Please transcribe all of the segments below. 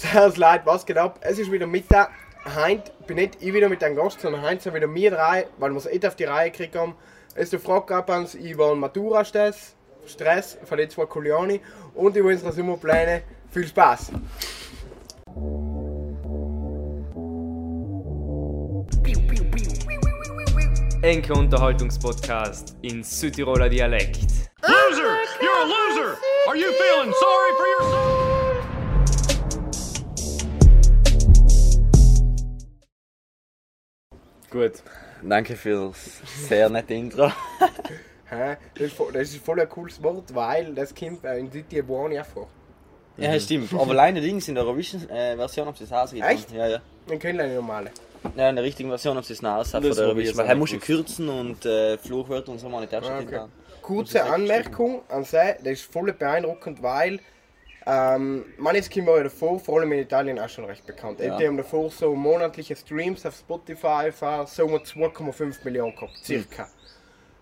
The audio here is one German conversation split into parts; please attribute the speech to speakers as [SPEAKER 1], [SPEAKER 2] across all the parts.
[SPEAKER 1] Servus Leute, was geht ab? Es ist wieder Mittag. Heute bin nicht ich wieder mit einem Gast, sondern heute sind wieder wir drei, weil wir es nicht auf die Reihe gekriegt haben. Es ist die Frage gab uns über den Matura-Stress, Stress von den zwei Kuliani und über unsere Sommerpläne. Viel Spaß!
[SPEAKER 2] Enke Unterhaltungspodcast in Südtiroler Dialekt.
[SPEAKER 3] Loser! You're a loser! Are you feeling sorry for yourself?
[SPEAKER 2] Gut.
[SPEAKER 4] Danke fürs sehr nette Intro.
[SPEAKER 1] Hä? Das, ist voll, das ist voll ein cooles Wort, weil das kommt äh, in Diti Buoni einfach.
[SPEAKER 4] Ja, stimmt. Aber alleine Dings in der Eurovision-Version haben sie es ausgetan.
[SPEAKER 1] Echt?
[SPEAKER 4] Ja, ja.
[SPEAKER 1] Dann können wir eine normale.
[SPEAKER 4] Ja, in der richtigen Version haben sie es ausgetan
[SPEAKER 2] Das
[SPEAKER 4] von der Eurovision. Weil
[SPEAKER 2] auch
[SPEAKER 4] er muss kürzen und äh, Fluchwörter und so mal nicht auch schon
[SPEAKER 1] Ah, okay. Kurze Anmerkung an Sie, das ist voll beeindruckend, weil ähm, Maneskin war ja davor, vor allem in Italien auch schon recht bekannt.
[SPEAKER 4] Ja.
[SPEAKER 1] Die haben davor so monatliche Streams auf Spotify von so um 2,5 Millionen gehabt, circa.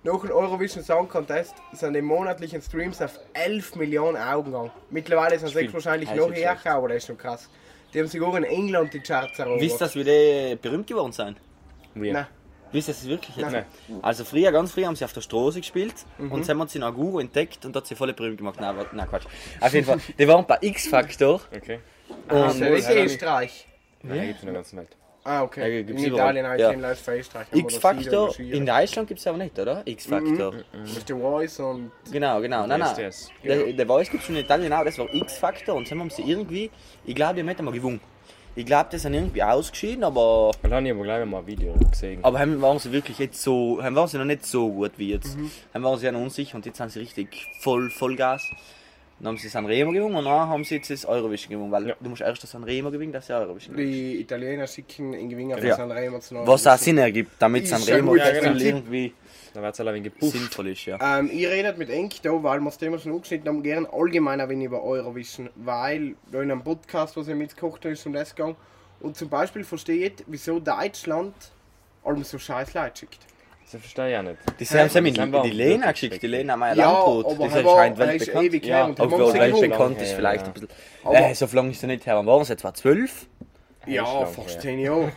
[SPEAKER 1] Nach dem Eurovision Song Contest sind die monatlichen Streams auf 11 Millionen Augen gegangen. Mittlerweile sind sie wahrscheinlich noch höher, aber das ist schon krass. Die haben sogar in England die Charts erobert.
[SPEAKER 4] Wisst ihr, dass wir die berühmt geworden sind?
[SPEAKER 1] Nein.
[SPEAKER 4] Wisst ihr das wirklich jetzt?
[SPEAKER 2] Nein.
[SPEAKER 4] Also früher, ganz früher haben sie auf der Straße gespielt
[SPEAKER 1] Mhm.
[SPEAKER 4] und dann haben sie in Aguro entdeckt und hat sie voll berühmt gemacht. Nein, warte, nein, Quatsch. Auf jeden Fall, die waren bei X-Factor.
[SPEAKER 2] Okay.
[SPEAKER 1] Ah,
[SPEAKER 4] Und
[SPEAKER 1] das ist
[SPEAKER 2] Ja,
[SPEAKER 1] Österreich.
[SPEAKER 2] Nein, gibt's in der ganzen Welt.
[SPEAKER 1] Ah, okay.
[SPEAKER 4] Ja,
[SPEAKER 1] in. Italien auch
[SPEAKER 4] Ja.
[SPEAKER 1] ja. Live für Österreich.
[SPEAKER 4] X-Factor, in Deutschland gibt es aber nicht, oder? X-Factor.
[SPEAKER 1] Das ist The Voice und
[SPEAKER 4] Genau, genau. Nein, nein. Der, der Voice gibt es in Italien auch, das war X-Factor und dann haben sie irgendwie, ich glaube, die haben nicht einmal gewonnen. Ich glaube, die sind irgendwie ausgeschieden, aber,
[SPEAKER 2] Dann habe ich aber gleich mal ein Video gesehen.
[SPEAKER 4] aber haben, waren sie wirklich jetzt so, haben, waren sie noch nicht so gut wie jetzt.
[SPEAKER 1] Mhm.
[SPEAKER 4] Haben waren sie ja noch unsicher und jetzt sind sie richtig voll, Vollgas. Dann haben sie Sanremo gewonnen und dann haben sie jetzt das Eurovision gewonnen, weil
[SPEAKER 2] Ja.
[SPEAKER 4] du musst erst das Sanremo gewinnen, das ja Eurovision gewinnt.
[SPEAKER 1] die Italiener schicken in Gewinner
[SPEAKER 4] Ja.
[SPEAKER 1] von Sanremo zu
[SPEAKER 4] Was auch Sinn ergibt, damit
[SPEAKER 1] Ist
[SPEAKER 4] Sanremo
[SPEAKER 2] ja, genau.
[SPEAKER 4] irgendwie
[SPEAKER 2] Da wird es ein wenig
[SPEAKER 4] sinnvoll ist, ja.
[SPEAKER 1] Ähm, ich rede mit Enk da, weil wir das Thema schon angeschnitten haben, gerne allgemein ein wenig über Eurovision, weil da in einem Podcast, was ich mitgekocht habe, ist um das gegangen. Und zum Beispiel versteht, wieso Deutschland allem so scheiß Leute schickt.
[SPEAKER 2] Das verstehe ich auch nicht.
[SPEAKER 4] Das haben sie mir die, die Lena geschickt, die. Lena Meyer
[SPEAKER 1] Ja,
[SPEAKER 4] Landrut.
[SPEAKER 1] aber
[SPEAKER 4] Das ist anscheinend
[SPEAKER 1] ist
[SPEAKER 4] weltbekannt.
[SPEAKER 1] ewig
[SPEAKER 2] Ja,
[SPEAKER 4] Obwohl weltbekannt ist
[SPEAKER 2] Ja,
[SPEAKER 4] vielleicht
[SPEAKER 2] ja.
[SPEAKER 4] ein bisschen.
[SPEAKER 1] Aber-
[SPEAKER 4] Äh, so lange ist er nicht her. Wann waren es etwa? Zwölf?
[SPEAKER 1] Ja, fast. 10 Jahre.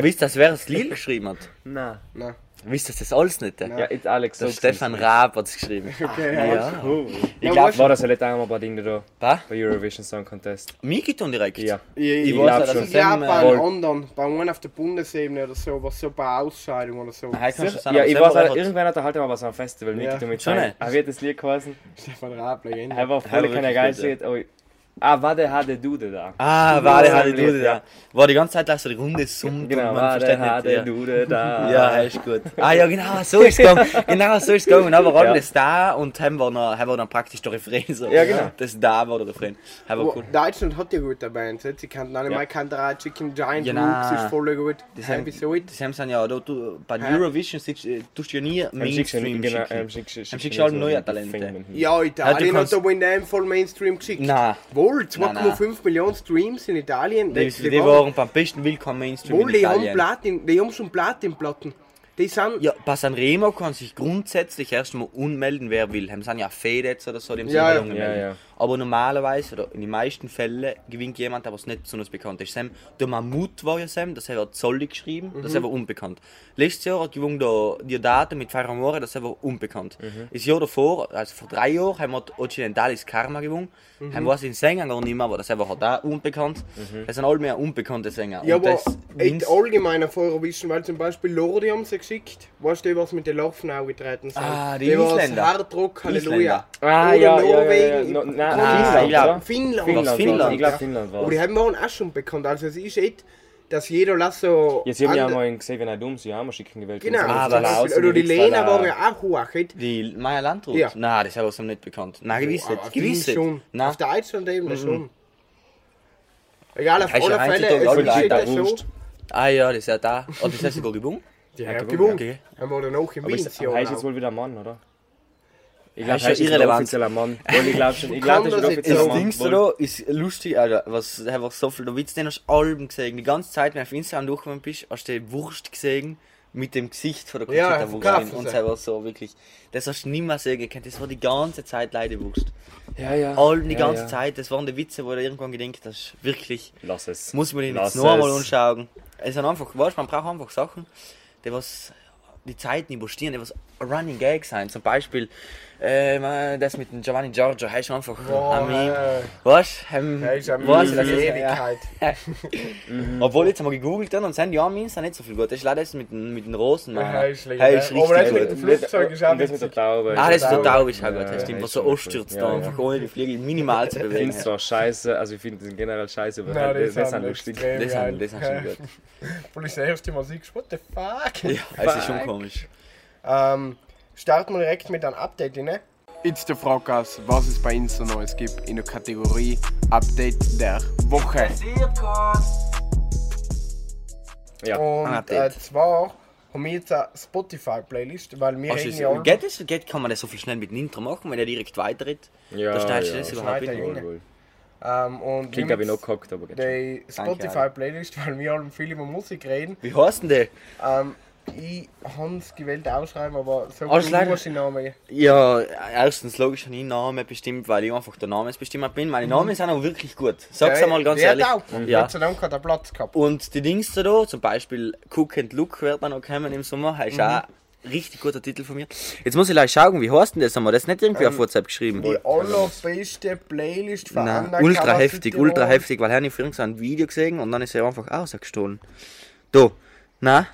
[SPEAKER 4] Wisst ihr, wer das Lied geschrieben hat?
[SPEAKER 2] Nein.
[SPEAKER 1] Nein.
[SPEAKER 4] Wisst ihr das alles nicht?
[SPEAKER 2] Ja, jetzt Alex.
[SPEAKER 4] Der Stefan. Raab hat es geschrieben.
[SPEAKER 1] Okay,
[SPEAKER 4] Ja.
[SPEAKER 2] Oh.
[SPEAKER 4] Ich
[SPEAKER 1] Ja,
[SPEAKER 4] glaube,
[SPEAKER 2] War das ja nicht einmal bei Dingen da?
[SPEAKER 4] was?
[SPEAKER 2] Bei Eurovision Song Contest?
[SPEAKER 4] Mikiton direkt?
[SPEAKER 2] Ja.
[SPEAKER 1] Ich,
[SPEAKER 4] Ich
[SPEAKER 1] ich,
[SPEAKER 4] weiß ja,
[SPEAKER 1] ich, glaube bei einem anderen, bei einem auf der Bundesebene oder so, was so bei Ausscheidung oder so.
[SPEAKER 4] Nein, kannst du
[SPEAKER 2] Ja, ich
[SPEAKER 4] selber
[SPEAKER 2] weiß, halt,
[SPEAKER 4] hat-
[SPEAKER 2] irgendwann hat er halt mal bei so einem Festival
[SPEAKER 1] Ja.
[SPEAKER 2] Niki mit
[SPEAKER 4] Schon?
[SPEAKER 2] Er wird das Lied geheißen.
[SPEAKER 1] Stefan Raab, Legende.
[SPEAKER 2] Er war
[SPEAKER 4] Er
[SPEAKER 2] voll
[SPEAKER 4] war
[SPEAKER 2] kein
[SPEAKER 4] wirklich
[SPEAKER 2] geiles
[SPEAKER 4] gut, ja.
[SPEAKER 2] Lied. aber ich- Ah, warte, hatte Dude da.
[SPEAKER 4] Ah, hatte
[SPEAKER 2] am
[SPEAKER 4] Dude, ja. War die ganze Zeit lang so die Runde summt
[SPEAKER 2] Genau,
[SPEAKER 4] und man
[SPEAKER 2] warte,
[SPEAKER 4] versteht. Ja.
[SPEAKER 2] Dude da.
[SPEAKER 4] Ja, ist gut. Ah ja, genau, so ist es gegangen. Genau, so ist es gegangen. Und dann war alles da und haben wir noch, haben wir dann praktisch der Refrain. So.
[SPEAKER 2] Ja, genau.
[SPEAKER 4] Das da war der Refrain. War cool.
[SPEAKER 1] Deutschland hat ja gute Bands. Sie kannten alle
[SPEAKER 2] Ja.
[SPEAKER 1] mal Kanterei, Chicken Giant
[SPEAKER 4] Genau.
[SPEAKER 1] Rooks ist voll gut.
[SPEAKER 4] Das haben,
[SPEAKER 1] wieso?
[SPEAKER 4] das haben sie ja, du, bei? Eurovision äh, tust du ja nie Mainstream
[SPEAKER 2] genau,
[SPEAKER 4] schicken.
[SPEAKER 2] am schickst du-
[SPEAKER 4] alle
[SPEAKER 2] so
[SPEAKER 4] neue Talente.
[SPEAKER 1] Ja,
[SPEAKER 4] Ja,
[SPEAKER 1] Italien
[SPEAKER 4] du
[SPEAKER 1] hat aber in dem voll Mainstream geschickt.
[SPEAKER 4] Nein.
[SPEAKER 1] Wohl,
[SPEAKER 4] Nein,
[SPEAKER 1] 2,5 Millionen Streams in Italien.
[SPEAKER 4] Die, die waren beim besten Willkommen Mainstream
[SPEAKER 1] Wohl,
[SPEAKER 4] in
[SPEAKER 1] die haben. Platin, die haben schon Platinplatten. Die sind.
[SPEAKER 4] Ja, bei Sanremo kann sich grundsätzlich erstmal unmelden, wer will. Haben sie ja jetzt oder so, die haben
[SPEAKER 1] Ja,
[SPEAKER 4] ja,
[SPEAKER 1] ja.
[SPEAKER 2] ja.
[SPEAKER 4] Aber normalerweise, oder in den meisten Fällen, gewinnt jemand, der was nicht besonders bekannt ist. Sam, der Mammut war ja Sam, das hat Zolli geschrieben, das
[SPEAKER 1] Mhm.
[SPEAKER 4] war unbekannt. Letztes Jahr hat gewonnen der Diodate mit Fire Amore, das war unbekannt.
[SPEAKER 1] Mhm.
[SPEAKER 4] Das Jahr davor, also vor drei Jahren, haben wir die Occidentalis Karma gewonnen.
[SPEAKER 1] Mhm.
[SPEAKER 4] Haben wir den Sänger gar nicht mehr, aber das war halt auch unbekannt. Das sind alle mehr unbekannte Sänger.
[SPEAKER 1] Ja,
[SPEAKER 4] Und
[SPEAKER 1] aber
[SPEAKER 4] das
[SPEAKER 1] echt allgemein auf Eurovision, weil zum Beispiel Lordi haben sie geschickt. Weißt du, was mit den Larven aufgetreten sind?
[SPEAKER 4] Ah, die
[SPEAKER 1] war's
[SPEAKER 4] Isländer.
[SPEAKER 1] Hardrock, Halleluja.
[SPEAKER 2] Ah,
[SPEAKER 1] Oder
[SPEAKER 2] ja, ja, ja, ja.
[SPEAKER 1] Norwegen.
[SPEAKER 2] No, nein,
[SPEAKER 1] Nein,
[SPEAKER 2] Finnland,
[SPEAKER 4] ich glaub,
[SPEAKER 2] oder?
[SPEAKER 1] Finnland.
[SPEAKER 2] Finnland,
[SPEAKER 4] Finnland?
[SPEAKER 2] Ich glaube, Finnland war
[SPEAKER 1] Aber die haben waren auch schon bekannt. Also es ist echt, dass jeder lass so.
[SPEAKER 2] Jetzt haben wir ja mal gesehen, wenn er dumm sie haben wir schicken gewählt.
[SPEAKER 1] Genau,
[SPEAKER 4] Ah, das-
[SPEAKER 1] Beispiel, oder die Lena war ja auch hoch.
[SPEAKER 4] Die Maya Landrut?
[SPEAKER 1] Ja.
[SPEAKER 4] Nein, das ist nicht bekannt. Nein, gewiss nicht.
[SPEAKER 1] auf
[SPEAKER 4] Gewiss nicht.
[SPEAKER 1] Auf Deutschland eben das schon. Egal, auf
[SPEAKER 4] ist
[SPEAKER 1] alle Fälle,
[SPEAKER 4] alle
[SPEAKER 1] ist.
[SPEAKER 4] Ah ja, das ist ja da. Oh, das ist sogar gewonnen.
[SPEAKER 1] Die
[SPEAKER 2] Hat
[SPEAKER 1] haben.
[SPEAKER 4] Okay.
[SPEAKER 1] Haben wir dann auch
[SPEAKER 2] ist,
[SPEAKER 1] das
[SPEAKER 2] aber
[SPEAKER 1] Jahr.
[SPEAKER 2] heißt jetzt wohl wieder Mann, oder? Ich glaube,
[SPEAKER 4] ja
[SPEAKER 2] jetzt ein
[SPEAKER 4] irrelevant.
[SPEAKER 2] offizieller Mann. Weil ich glaube schon, ich glaube, das
[SPEAKER 1] das
[SPEAKER 2] ist ein
[SPEAKER 4] Das
[SPEAKER 1] Ja,
[SPEAKER 2] offizieller
[SPEAKER 4] Ding
[SPEAKER 2] Mann.
[SPEAKER 4] da ist lustig, Alter. Was einfach so viel, da Witz, den hast du Alben gesehen. Die ganze Zeit, wenn du auf Instagram durchgekommen bist, hast du die Wurst gesehen, mit dem Gesicht von der
[SPEAKER 1] Ja,
[SPEAKER 4] Conchita Wurst
[SPEAKER 1] verkaufen
[SPEAKER 4] drin. Und
[SPEAKER 1] sie.
[SPEAKER 4] das war so wirklich, das hast du nicht mehr sehen können, das war die ganze Zeit Leidewurst.
[SPEAKER 2] Ja, ja.
[SPEAKER 4] All die
[SPEAKER 2] ja,
[SPEAKER 4] ganze
[SPEAKER 2] ja.
[SPEAKER 4] Zeit, das waren die Witze, wo du irgendwann gedacht hast, wirklich,
[SPEAKER 2] Lass es.
[SPEAKER 4] muss man
[SPEAKER 2] Lass
[SPEAKER 4] jetzt noch einmal
[SPEAKER 2] es.
[SPEAKER 4] anschauen. Es sind einfach, weißt, man braucht einfach Sachen, die was die Zeit nicht überstehen, die was Running Gag sein. Zum Beispiel äh, man, das mit dem Giovanni Giorgio, hast du einfach
[SPEAKER 1] Boah,
[SPEAKER 4] an
[SPEAKER 1] äh,
[SPEAKER 4] weißt, ähm,
[SPEAKER 1] Das ist eine
[SPEAKER 4] weißt du, das ist-
[SPEAKER 1] Ewigkeit.
[SPEAKER 4] Obwohl jetzt haben wir gegoogelt dann und sind die Armin sind nicht so viel gut. Das ist leider das mit, den- mit den Rosen.
[SPEAKER 1] Ja, ist.
[SPEAKER 4] Hey, ist
[SPEAKER 1] Aber das mit dem Flugzeug ist auch
[SPEAKER 2] das mit der. Taube.
[SPEAKER 4] Ah, das ist so
[SPEAKER 1] Taube.
[SPEAKER 4] taub, ist auch gut. Das stimmt, was so
[SPEAKER 2] ist cool.
[SPEAKER 4] da, einfach ohne die Flügel minimal zu
[SPEAKER 2] Ich
[SPEAKER 4] bewegen.
[SPEAKER 2] finde es zwar scheiße, also ich finde den generell scheiße, aber das,
[SPEAKER 1] sind
[SPEAKER 2] lustig.
[SPEAKER 4] Das
[SPEAKER 1] geil.
[SPEAKER 4] sind, das sind schon gut.
[SPEAKER 1] Obwohl ich das erste Mal sehe, what the fuck?
[SPEAKER 4] Ja, es ist schon komisch.
[SPEAKER 1] Ähm, starten wir direkt mit einem Update, ne? Jetzt der Fraggas, was es bei uns so Neues gibt in der Kategorie Update der Woche.
[SPEAKER 2] Ja.
[SPEAKER 1] Und äh, zwar haben wir jetzt eine Spotify-Playlist, weil wir
[SPEAKER 4] Was
[SPEAKER 1] reden ja
[SPEAKER 4] geht, das, geht, kann man das so viel schnell mit dem Intro machen, wenn er direkt weiterredet?
[SPEAKER 2] Ja,
[SPEAKER 4] da schneidest du
[SPEAKER 2] ja.
[SPEAKER 4] das überhaupt nicht.
[SPEAKER 1] Ähm, und
[SPEAKER 2] Klingt
[SPEAKER 1] wir
[SPEAKER 2] aber noch
[SPEAKER 1] haben
[SPEAKER 2] gehackt, aber geht
[SPEAKER 1] die Spotify-Playlist, weil wir alle viel über Musik reden.
[SPEAKER 4] Wie heißt denn der?
[SPEAKER 1] Ähm, ich habe es gewählt ausschreiben, aber so
[SPEAKER 4] Ausschreiben?
[SPEAKER 1] muss ich Namen.
[SPEAKER 4] Ja, erstens logisch habe ich einen Namen bestimmt, weil ich einfach der Namensbestimmer bin. Meine Namen sind auch wirklich gut. Sag's
[SPEAKER 1] Ja,
[SPEAKER 4] einmal ganz
[SPEAKER 1] der
[SPEAKER 4] ehrlich.
[SPEAKER 1] Hat auch.
[SPEAKER 4] Ja.
[SPEAKER 1] Gott sei Dank hat er Platz gehabt.
[SPEAKER 4] Und die Dings da, da zum Beispiel Cook and Look wird dann noch kommen im Sommer, heißt auch ein richtig guter Titel von mir. Jetzt muss ich gleich schauen, wie heißt denn das? Haben wir das nicht irgendwie auf WhatsApp geschrieben?
[SPEAKER 1] Die allerbeste Playlist von
[SPEAKER 4] Nein, ultra heftig, ultra heftig, weil er vorhin so ein Video gesehen und dann ist er einfach rausgestohlen. Da, na,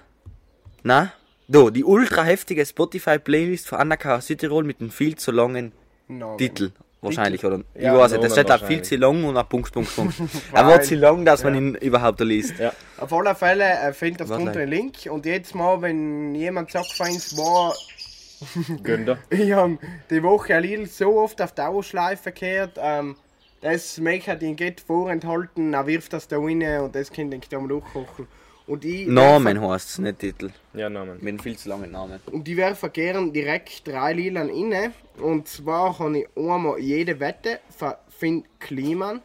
[SPEAKER 4] na, da, die ultra heftige Spotify-Playlist von Undercover Südtirol mit einem viel zu langen
[SPEAKER 1] Namen.
[SPEAKER 4] Titel. Wahrscheinlich, oder? Ich
[SPEAKER 1] Ja,
[SPEAKER 4] weiß nicht, das steht da viel zu lang und ein Punkt, Punkt, Punkt. er war zu lang, dass man ihn überhaupt liest.
[SPEAKER 2] Ja.
[SPEAKER 1] Auf alle Fälle äh, findet
[SPEAKER 4] Warte.
[SPEAKER 1] drunter einen Link und jedes Mal, wenn jemand sagt, feins war,
[SPEAKER 2] Gönnt
[SPEAKER 1] ich habe die Woche ein Lidl so oft auf Dauerschleife gehört, ähm, das Make hat ihn geht vorenthalten, er wirft das da rein und das Kind denkt, da mal durchkochen. Und ich
[SPEAKER 4] Namen heißt es, nicht Titel.
[SPEAKER 2] Ja, Namen.
[SPEAKER 4] Mit einem viel zu langen Namen.
[SPEAKER 1] Und die werfen gern direkt drei Lilan inne. Und zwar habe ich einmal jede Wette von Finn Kliman.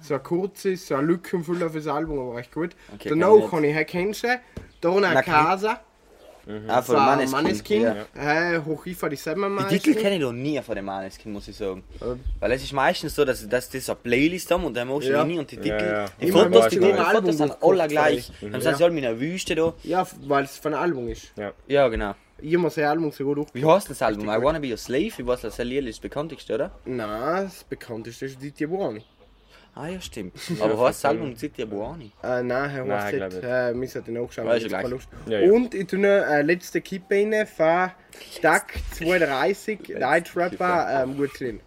[SPEAKER 1] So ein kurzes, so ein Lückenfüller fürs Album, aber recht gut.
[SPEAKER 4] Okay,
[SPEAKER 1] Danach
[SPEAKER 4] kann
[SPEAKER 1] habe ich Herr Kensche, Dona
[SPEAKER 4] Na,
[SPEAKER 1] Casa,
[SPEAKER 4] Ah,
[SPEAKER 1] so
[SPEAKER 4] von
[SPEAKER 1] ein
[SPEAKER 4] Maneskin.
[SPEAKER 1] Maneskin,
[SPEAKER 4] Ja.
[SPEAKER 1] äh, Hochifa die
[SPEAKER 4] Die. Titel kenne ich doch nie von dem Maneskin, muss ich sagen. Weil es ist meistens so, dass, dass die so eine Playlist haben und dann machst du
[SPEAKER 1] Ja.
[SPEAKER 4] nie und die Titel,
[SPEAKER 2] Ja, ja.
[SPEAKER 4] die
[SPEAKER 1] Immer
[SPEAKER 4] Fotos, die, die Fotos sind alle gleich.
[SPEAKER 1] vielleicht.
[SPEAKER 4] Dann sind sie alle in einer Wüste da.
[SPEAKER 1] Ja, weil es von einem Album ist.
[SPEAKER 2] Ja.
[SPEAKER 4] Ja, genau.
[SPEAKER 1] Ich muss ein Album so gut durch.
[SPEAKER 4] Wie heißt das Album? I Wanna Be Your Slave? Ich weiß, das Lied ist das bekannteste, oder?
[SPEAKER 1] Nein, das bekannteste ist Diti Buoni.
[SPEAKER 4] Ah ja, stimmt. Aber heißt das Album Zitya Buani?
[SPEAKER 1] Äh, nein, Herr
[SPEAKER 2] Nein,
[SPEAKER 1] Horst,
[SPEAKER 2] glaub ich
[SPEAKER 1] äh, wir sollten nachschauen.
[SPEAKER 4] Ja, ist ja.
[SPEAKER 1] Lust.
[SPEAKER 2] Ja, ja.
[SPEAKER 1] Und ich tue noch eine letzte Kippe rein von Duck 32, Night Rapper, ähm, Gutzlin.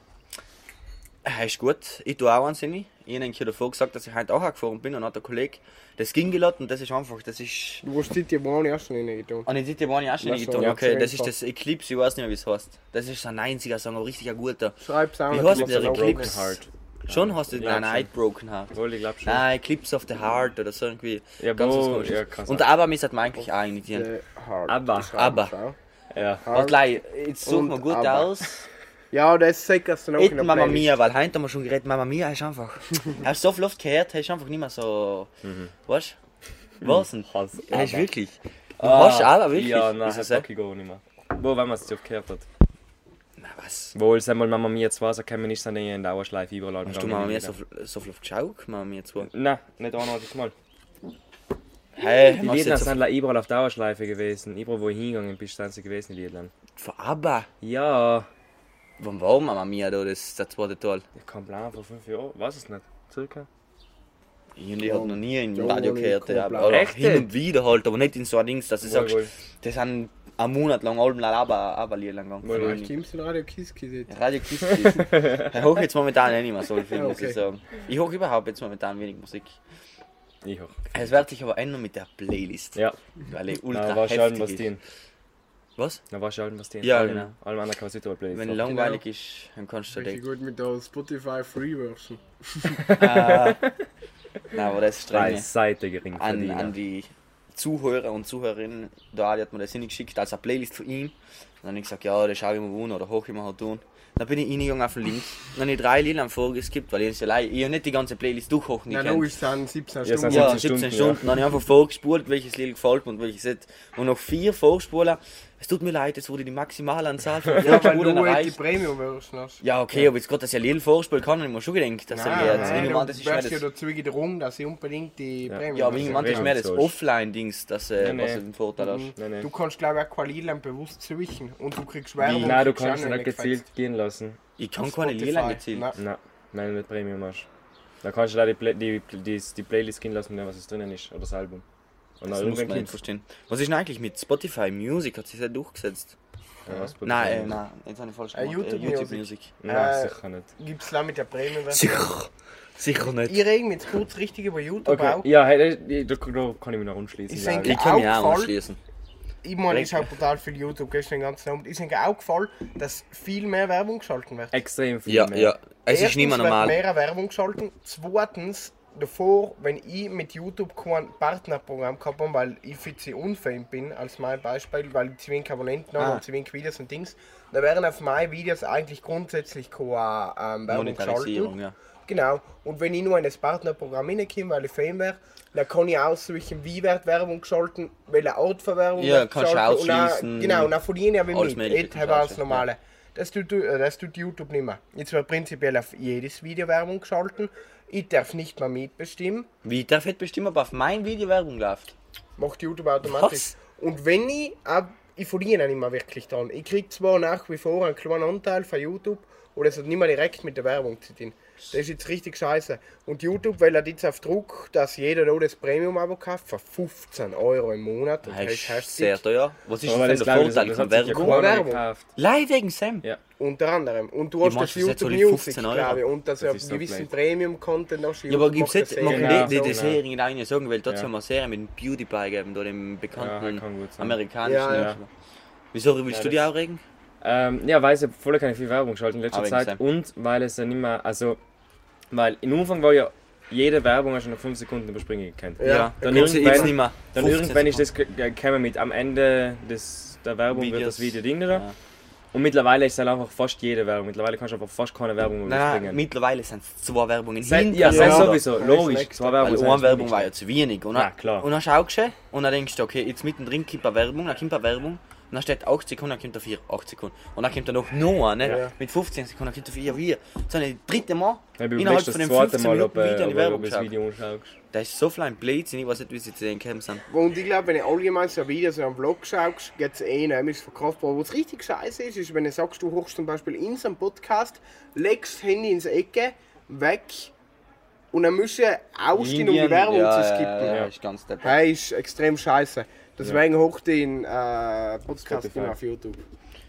[SPEAKER 4] Ja, ist gut. Ich tue auch eins rein. Ich habe hier davor gesagt, dass ich heute auch gefahren bin und hat der Kollege das ging gelassen und das ist einfach, das ist...
[SPEAKER 1] Du hast Diti Buoni auch schon reingetan.
[SPEAKER 4] Und ich Zitya Buani auch schon
[SPEAKER 1] Was
[SPEAKER 4] nicht
[SPEAKER 1] so,
[SPEAKER 4] getan.
[SPEAKER 1] ja,
[SPEAKER 4] Okay, das ist das Eclipse, ich weiß nicht mehr, wie es heißt. Das ist ein 90er Song, ein richtig ein guter.
[SPEAKER 1] Schreib's auch
[SPEAKER 4] Wie
[SPEAKER 1] noch,
[SPEAKER 4] heißt
[SPEAKER 1] ich
[SPEAKER 4] der Eclipse? Schon hast du nein, nein, Broken Heart.
[SPEAKER 2] Wohl, ich glaube schon.
[SPEAKER 4] Nein, Eclipse of the Heart oder so irgendwie.
[SPEAKER 2] Ja,
[SPEAKER 4] Ganz was
[SPEAKER 2] wo-
[SPEAKER 4] Komisches.
[SPEAKER 2] ja, kann
[SPEAKER 4] Und mir hat man eigentlich auch
[SPEAKER 1] hard.
[SPEAKER 2] Aber.
[SPEAKER 1] Schreib's
[SPEAKER 4] Aber.
[SPEAKER 1] auch.
[SPEAKER 2] Ja.
[SPEAKER 4] Warte, lei, jetzt suchen wir
[SPEAKER 1] Und
[SPEAKER 4] gut
[SPEAKER 1] aber.
[SPEAKER 4] aus.
[SPEAKER 1] Ja, das sagst du noch in
[SPEAKER 4] Eten Mama
[SPEAKER 1] Playlist.
[SPEAKER 4] Mia, weil heute haben wir schon geredet, Mama Mia ist einfach. hast du so viel oft gehört, hast du einfach nicht mehr so. Weißt du? Was denn? Ist wirklich. Du
[SPEAKER 2] Ah,
[SPEAKER 4] hast aber wirklich.
[SPEAKER 2] Ja, nein,
[SPEAKER 4] Ist
[SPEAKER 2] das ich gar nicht mehr. Wo, wenn man es oft gehört hat.
[SPEAKER 4] Was?
[SPEAKER 2] Wohl, sag mal, Mama Mia zwar, so können wir nicht so in Dauerschleife überall
[SPEAKER 4] Hast du Mama Mia so, so viel geschaut? Mama Mia zwar.
[SPEAKER 2] Nein, nicht einmal Mal.
[SPEAKER 4] Hey,
[SPEAKER 2] Die Lieder
[SPEAKER 4] jetzt
[SPEAKER 2] sind like überall auf Dauerschleife gewesen. Überall, wo ich hingegangen bin, sind sie gewesen, die Lieder.
[SPEAKER 4] Von ABBA.
[SPEAKER 2] Ja.
[SPEAKER 4] Wann war Mama Mia da, das, das zweite Teil?
[SPEAKER 2] Ich kann Plan vor fünf Jahren, weiß es nicht. Circa.
[SPEAKER 4] Ich und ich habe noch nie in
[SPEAKER 1] Ja,
[SPEAKER 4] Radio
[SPEAKER 1] ich
[SPEAKER 4] gehört. Ja,
[SPEAKER 2] Echt
[SPEAKER 4] hin
[SPEAKER 2] jetzt?
[SPEAKER 4] und wieder halt, aber nicht in so ein Dings, dass
[SPEAKER 2] Wohl,
[SPEAKER 4] sagst, das sind einen Monat lang aber aber Lied lang gegangen.
[SPEAKER 1] Ich kommst in Radio Kiss gesehen.
[SPEAKER 4] Radio Kiss. Ich hoch jetzt momentan eh nicht mehr so viel,
[SPEAKER 1] Ja,
[SPEAKER 4] muss ich sagen. Ich hoch überhaupt jetzt momentan wenig Musik.
[SPEAKER 2] Ich auch.
[SPEAKER 4] Es wird sich aber ändern mit der Playlist.
[SPEAKER 2] Ja,
[SPEAKER 4] Weil ich ultra
[SPEAKER 2] na, war
[SPEAKER 4] heftig
[SPEAKER 2] was
[SPEAKER 4] ist. Was?
[SPEAKER 2] Na, war schon was denen.
[SPEAKER 4] Ja,
[SPEAKER 2] Allem-
[SPEAKER 4] genau.
[SPEAKER 2] Allem anderen kann man sich da Playlist
[SPEAKER 4] Wenn langweilig ist, dann kannst du da
[SPEAKER 1] gut mit der Spotify Free Version.
[SPEAKER 4] Nein, aber das ist
[SPEAKER 2] Drei
[SPEAKER 4] streng.
[SPEAKER 2] Seiten gering
[SPEAKER 4] An, an die Zuhörer und Zuhörerinnen, da hat mir das hingeschickt als eine Playlist für ihn. Und dann habe ich gesagt, ja, das schaue ich mir an oder hoch ich mir halt tun. Dann bin ich reingegangen auf den Link. Dann habe ich drei Lieder am vorgeskippt, weil ich es allein, ich habe nicht die ganze Playlist durchhochen gekannt.
[SPEAKER 1] logisch, es sind 17
[SPEAKER 2] Ja, es
[SPEAKER 1] Stunden.
[SPEAKER 4] Ja,
[SPEAKER 2] 17
[SPEAKER 4] 17
[SPEAKER 2] Stunden,
[SPEAKER 4] Stunden. Dann habe ich einfach vorgespult, welches Lied gefällt mir und welches nicht. Und noch vier Vorspulen. Es tut mir leid, es wurde die maximale Anzahl von
[SPEAKER 1] Ja, weil du halt die. Premium-Version hast.
[SPEAKER 4] Ja, okay, aber jetzt gerade, dass ich ein Lied vorspielen kann, habe ich mir schon gedacht, dass er
[SPEAKER 1] Nein,
[SPEAKER 4] wird.
[SPEAKER 1] nein,
[SPEAKER 4] Irgendwann,
[SPEAKER 1] du
[SPEAKER 4] das ist
[SPEAKER 1] ja dazu darum, dass ich unbedingt die
[SPEAKER 2] Ja.
[SPEAKER 1] Premium
[SPEAKER 4] Ja, aber irgendwann ist mehr das
[SPEAKER 2] so ist.
[SPEAKER 4] Offline-Dings, das, äh,
[SPEAKER 2] Nee,
[SPEAKER 4] was
[SPEAKER 2] nee.
[SPEAKER 4] den Vorteil hast.
[SPEAKER 2] Nein, nein.
[SPEAKER 1] Du kannst glaube ich auch Qualilen bewusst switchen und du kriegst Werbung.
[SPEAKER 2] Nein, du
[SPEAKER 1] auch
[SPEAKER 2] kannst
[SPEAKER 1] noch
[SPEAKER 2] nicht gezielt gehen lassen.
[SPEAKER 4] Ich kann keine. Lieder gezielt.
[SPEAKER 1] Nein.
[SPEAKER 2] Nein, wenn du nicht Premium hast. Dann kannst du da die, Play die, die, die Playlist gehen lassen, was es drinnen ist, oder das Album. Und
[SPEAKER 4] Das muss man nicht verstehen. Was ist denn eigentlich mit Spotify Music? Hat sich das durchgesetzt?
[SPEAKER 2] Ja, was
[SPEAKER 4] Nein, äh, nein, jetzt habe ich falsch
[SPEAKER 1] Äh,
[SPEAKER 4] gemacht.
[SPEAKER 1] YouTube
[SPEAKER 4] YouTube
[SPEAKER 1] Music.
[SPEAKER 4] Music.
[SPEAKER 2] Nein,
[SPEAKER 1] Äh,
[SPEAKER 2] sicher nicht.
[SPEAKER 1] Gibt es mit der Premium-Version?
[SPEAKER 4] Sicher. Sicher nicht.
[SPEAKER 1] Ich reg mich jetzt kurz richtig über YouTube
[SPEAKER 2] Okay,
[SPEAKER 1] auch.
[SPEAKER 2] ja, hey, da, da, da kann ich mich noch anschließen.
[SPEAKER 1] Ich denke-
[SPEAKER 4] Ich kann mich
[SPEAKER 1] Auch
[SPEAKER 4] anschließen.
[SPEAKER 1] Ich meine, ich schaue brutal viel YouTube gestern den ganzen Abend. Ist mir auch gefallen, dass viel mehr Werbung geschalten wird.
[SPEAKER 2] Extrem viel
[SPEAKER 4] Ja,
[SPEAKER 2] mehr.
[SPEAKER 4] ja. Es ist
[SPEAKER 1] Erstens
[SPEAKER 4] nicht mehr
[SPEAKER 1] wird
[SPEAKER 4] normal.
[SPEAKER 1] mehr Werbung geschalten. Zweitens, davor, wenn ich mit YouTube kein Partnerprogramm gehabt habe, weil ich für sie unfame bin, als mein Beispiel, weil ich zu wenig Abonnenten habe
[SPEAKER 4] Ah.
[SPEAKER 1] und zu wenig Videos und Dings, da wären auf meine Videos eigentlich grundsätzlich keine ähm, Werbung geschalten.
[SPEAKER 4] ja.
[SPEAKER 1] Genau. Und wenn ich nur in das Partnerprogramm hineinkomme, weil ich Fame wäre, dann kann ich aussuchen, wie wird Werbung geschalten, welche Art von Werbung
[SPEAKER 4] Ja,
[SPEAKER 1] wird
[SPEAKER 4] kannst du
[SPEAKER 1] geschalten. Und
[SPEAKER 4] ausschließen.
[SPEAKER 1] Genau, und dann verdiene ich ja
[SPEAKER 4] Alles
[SPEAKER 1] mit. Das
[SPEAKER 4] ausschließen,
[SPEAKER 1] Normale. Das tut, äh, das tut YouTube nicht mehr. Jetzt wird prinzipiell auf jedes Video Werbung geschalten. Ich darf nicht mehr mitbestimmen.
[SPEAKER 4] Wie darf ich bestimmen, ob auf mein Video Werbung läuft?
[SPEAKER 1] Macht YouTube automatisch.
[SPEAKER 4] Was?
[SPEAKER 1] Und wenn ich, auch, ich verdiene nicht mehr wirklich dran. Ich kriege zwar nach wie vor einen kleinen Anteil von YouTube, aber das hat nicht mehr direkt mit der Werbung zu tun. Das ist jetzt richtig scheiße. Und YouTube will halt jetzt auf Druck, dass jeder da das Premium-Abo kauft für 15 Euro im Monat. Und
[SPEAKER 4] Das ist
[SPEAKER 1] heftig.
[SPEAKER 4] sehr teuer. Was ist denn
[SPEAKER 2] das,
[SPEAKER 4] der Vorteil von Werbung?
[SPEAKER 1] Werbung.
[SPEAKER 4] Live wegen Sam.
[SPEAKER 2] Ja.
[SPEAKER 1] Unter anderem. Und du hast das YouTube Music,
[SPEAKER 4] 15 Euro?
[SPEAKER 1] glaube ich. Und das
[SPEAKER 2] Das
[SPEAKER 1] ja
[SPEAKER 2] ist so
[SPEAKER 1] gewissen. Premium-Content hast.
[SPEAKER 4] Ja, aber gibt es jetzt, machen
[SPEAKER 2] Genau,
[SPEAKER 4] die, die,
[SPEAKER 2] genau.
[SPEAKER 4] Serien auch nicht sagen, weil dort
[SPEAKER 2] Ja.
[SPEAKER 4] haben wir eine Serie mit dem PewDiePie gegeben, da dem bekannten amerikanischen.
[SPEAKER 1] Ja,
[SPEAKER 2] ja.
[SPEAKER 4] Wieso willst
[SPEAKER 2] Ja,
[SPEAKER 4] du die
[SPEAKER 2] das-
[SPEAKER 4] auch regen?
[SPEAKER 2] Ähm, ja, weil sie voll keine viel Werbung schalten in letzter
[SPEAKER 4] wegen
[SPEAKER 2] Zeit
[SPEAKER 4] Sam.
[SPEAKER 2] und weil es dann nicht mehr, also, weil im Anfang war ja jede Werbung hast du nach 5 Sekunden überspringen gekannt.
[SPEAKER 1] Ja.
[SPEAKER 2] Dann
[SPEAKER 4] jetzt
[SPEAKER 2] irgendwann-
[SPEAKER 4] nicht mehr.
[SPEAKER 2] Dann
[SPEAKER 4] 15
[SPEAKER 2] irgendwann ist das ge- ge- gekommen mit am Ende des, der Werbung wird
[SPEAKER 4] Videos.
[SPEAKER 2] das Video Ding da.
[SPEAKER 4] Ja.
[SPEAKER 2] Und mittlerweile ist es halt einfach fast jede Werbung. Mittlerweile kannst du einfach fast keine Werbung mehr
[SPEAKER 4] Nein, nein,
[SPEAKER 2] überspringen.
[SPEAKER 4] mittlerweile sind es zwei Werbungen
[SPEAKER 2] Seit, ja, sei sowieso, logisch. Zwei
[SPEAKER 4] Weil
[SPEAKER 2] Werbung
[SPEAKER 4] eine Werbung war ja zu wenig. Und dann,
[SPEAKER 2] Ja, klar.
[SPEAKER 4] Und dann schaust du und dann denkst du, okay, jetzt mittendrin kommt eine Werbung, dann kommt eine Werbung. Und dann steht 8 Sekunden, dann kommt da 4, 8 Sekunden. Und dann kommt da noch noch eine
[SPEAKER 1] Ja.
[SPEAKER 4] mit 15 Sekunden, dann kommt da 4, wie. Das ist das dritte Mal
[SPEAKER 2] Ja,
[SPEAKER 4] innerhalb von
[SPEAKER 2] zweite
[SPEAKER 4] 15
[SPEAKER 2] Mal, ob,
[SPEAKER 4] Minuten
[SPEAKER 2] äh,
[SPEAKER 4] wieder eine
[SPEAKER 2] ob,
[SPEAKER 4] Werbung
[SPEAKER 2] ob das
[SPEAKER 4] geschaut.
[SPEAKER 2] Video anschaust.
[SPEAKER 4] Das ist so viel ein Blödsinn, ich weiß nicht, wie sie zu denen gekommen sind.
[SPEAKER 1] Und ich glaube, wenn du allgemein so ein Video, so einen Vlog schaust, geht es eh nämlich verkraftbar. Was richtig scheiße ist, ist, wenn du sagst, du hochst zum Beispiel in so einem Podcast, legst das Handy ins Ecke, weg und dann musst du ausstehen, um die Werbung
[SPEAKER 4] ja,
[SPEAKER 1] zu
[SPEAKER 4] Ja,
[SPEAKER 1] skippen.
[SPEAKER 4] ja,
[SPEAKER 2] Ja.
[SPEAKER 4] ist ganz deppert.
[SPEAKER 1] Hey, ist extrem scheiße. Deswegen hoch den äh, Podcast
[SPEAKER 2] Spotify.
[SPEAKER 1] immer auf YouTube.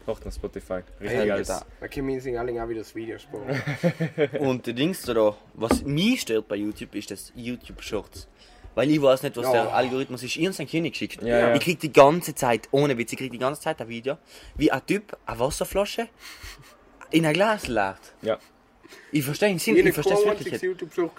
[SPEAKER 2] Macht nach Spotify.
[SPEAKER 4] Ja,
[SPEAKER 2] Richtig als.
[SPEAKER 4] da.
[SPEAKER 1] Da können wir sich alle auch wieder das Video sparen.
[SPEAKER 4] Und die Dings da, was mich stört bei YouTube, ist das YouTube Shorts. Weil ich weiß nicht, was
[SPEAKER 1] Ja.
[SPEAKER 4] der Algorithmus ist. Ihr seid Kind geschickt.
[SPEAKER 2] Ja, ja.
[SPEAKER 4] Ich krieg die ganze Zeit, ohne Witz, ich krieg die ganze Zeit ein Video, wie ein Typ eine Wasserflasche in ein Glas leert.
[SPEAKER 2] Ja.
[SPEAKER 4] Ich verstehe den Sinn,
[SPEAKER 1] Ich
[SPEAKER 4] ich verstehe es wirklich nicht.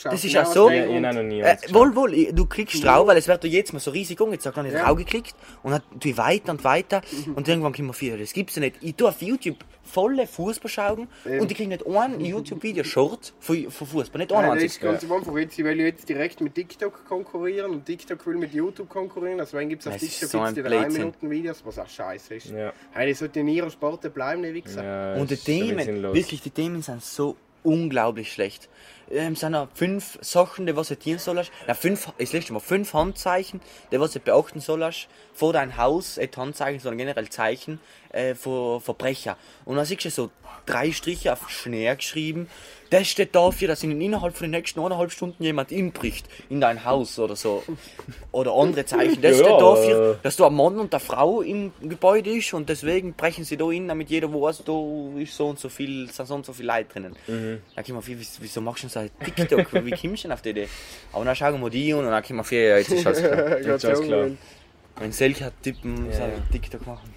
[SPEAKER 4] Das ist
[SPEAKER 1] Genau
[SPEAKER 4] ja
[SPEAKER 1] aus
[SPEAKER 4] so-
[SPEAKER 2] Ja, ich noch nie
[SPEAKER 4] Äh, wohl, wohl, du klickst drauf, weil es wird dir jetzt mal so riesig angezeigt. Dann habe ich
[SPEAKER 1] Ja.
[SPEAKER 4] drauf geklickt und dann tue ich weiter und weiter und irgendwann kommt mir vier. Das gibt's ja nicht. Ich tue auf YouTube volle Fußball schauen und ich kriege nicht ein YouTube-Video Short von, von Fußball, nicht ein
[SPEAKER 1] Nein, das ist ganz einfach. Jetzt, ich will jetzt direkt mit TikTok konkurrieren und TikTok will mit YouTube konkurrieren. Deswegen gibt es auf TikTok
[SPEAKER 4] so
[SPEAKER 1] jetzt die 3
[SPEAKER 4] Blödsinn.
[SPEAKER 1] Minuten Videos, was auch scheiße ist.
[SPEAKER 2] Ja.
[SPEAKER 1] Hey, die sollten in ihrer Sparte bleiben, die Wichser.
[SPEAKER 2] Ja,
[SPEAKER 4] Und die Themen, wirklich, die Themen sind so unglaublich schlecht. Ähm, sind noch fünf Sachen, die was du tun sollst. Na, fünf, das letzte Mal fünf Handzeichen, die was du beachten sollst. Vor dein Haus, nicht Handzeichen, sondern generell Zeichen äh, für Verbrecher. Und dann siehst du so drei Striche auf Schnee geschrieben. Das steht dafür, dass in innerhalb von den nächsten eineinhalb Stunden jemand inbricht in dein Haus oder so. Oder andere Zeichen. Das
[SPEAKER 2] Ja,
[SPEAKER 4] steht dafür,
[SPEAKER 2] äh.
[SPEAKER 4] dass da ein Mann und eine Frau im Gebäude ist und deswegen brechen sie da in, damit jeder weiß, da ist so und so viel, sind so und so viele Leute drinnen.
[SPEAKER 2] Mhm.
[SPEAKER 4] Dann kann man viel, wieso machst du so ein TikTok? Wie kommst du denn auf die Idee? Aber dann schauen wir die und dann kann man viel, ja, jetzt ist alles klar.
[SPEAKER 2] Jetzt ist alles klar.
[SPEAKER 4] Wenn solche Typen so
[SPEAKER 2] Ja, ja.
[SPEAKER 4] TikTok machen,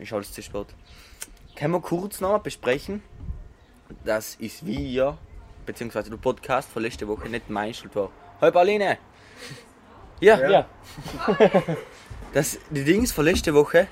[SPEAKER 4] ist alles zu spät. Können wir kurz noch besprechen, dass ist wir, beziehungsweise der Podcast von letzter Woche nicht meißelt war. Hallo Pauline! Ja,
[SPEAKER 1] Ja.
[SPEAKER 2] Ja.
[SPEAKER 4] das, die Dings von letzter Woche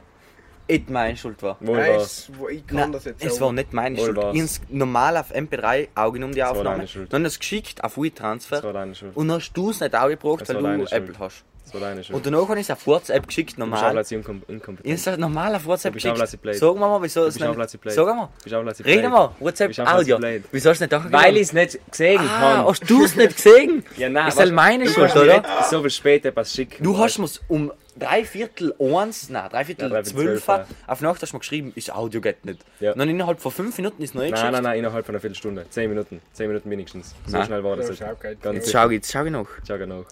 [SPEAKER 4] nicht meine Schuld war.
[SPEAKER 2] Wohl
[SPEAKER 1] Nein,
[SPEAKER 2] war's.
[SPEAKER 1] ich kann
[SPEAKER 4] Nein,
[SPEAKER 1] das jetzt
[SPEAKER 4] es
[SPEAKER 1] sagen.
[SPEAKER 4] war nicht meine
[SPEAKER 2] Wohl
[SPEAKER 4] Schuld.
[SPEAKER 2] war's.
[SPEAKER 4] Ich normal auf MP3 Augen um die Aufnahme.
[SPEAKER 2] Schuld.
[SPEAKER 4] Dann hast du es geschickt auf WeTransfer.
[SPEAKER 2] Das war deine Schuld.
[SPEAKER 4] Und dann hast du es nicht angebracht,
[SPEAKER 2] Das
[SPEAKER 4] weil du
[SPEAKER 2] Schuld.
[SPEAKER 4] Apple hast.
[SPEAKER 2] Das war deine Schuld.
[SPEAKER 4] Und danach habe ich es auf WhatsApp geschickt,
[SPEAKER 2] du bist auch
[SPEAKER 4] normal.
[SPEAKER 2] plötzlich inkom
[SPEAKER 4] Ich
[SPEAKER 2] inkompetent.
[SPEAKER 4] habe es normal auf WhatsApp
[SPEAKER 2] Du bist auch
[SPEAKER 4] geschickt.
[SPEAKER 2] plötzlich blöd.
[SPEAKER 4] Sag mal, wieso
[SPEAKER 2] Du
[SPEAKER 4] es nicht...
[SPEAKER 2] Du bist auch plötzlich
[SPEAKER 4] Rede
[SPEAKER 2] blöd.
[SPEAKER 4] mal,
[SPEAKER 2] Du
[SPEAKER 4] WhatsApp Audio. Wieso hast du nicht
[SPEAKER 2] Weil ich es nicht gesehen
[SPEAKER 4] Ah,
[SPEAKER 2] habe.
[SPEAKER 4] hast du es nicht gesehen?
[SPEAKER 2] Ja, nein.
[SPEAKER 4] Ist halt meine Schuld, oder?
[SPEAKER 2] So viel später etwas schicken.
[SPEAKER 4] Du hast mir um drei Viertel eins, nein, drei Viertel
[SPEAKER 2] Ja, drei Viertel
[SPEAKER 4] zwölf,
[SPEAKER 2] zwölf,
[SPEAKER 4] auf Nacht hast du mir geschrieben, ist Audio geht nicht.
[SPEAKER 2] Ja.
[SPEAKER 4] Und dann innerhalb von fünf Minuten ist neu
[SPEAKER 2] Nein,
[SPEAKER 4] geschickt.
[SPEAKER 2] nein, nein, innerhalb von einer Viertelstunde. Zehn Minuten. Zehn Minuten wenigstens. So
[SPEAKER 4] Nein.
[SPEAKER 2] schnell war das
[SPEAKER 1] Ja, schau,
[SPEAKER 4] Jetzt
[SPEAKER 2] sicher.
[SPEAKER 4] schau ich, jetzt schau ich noch.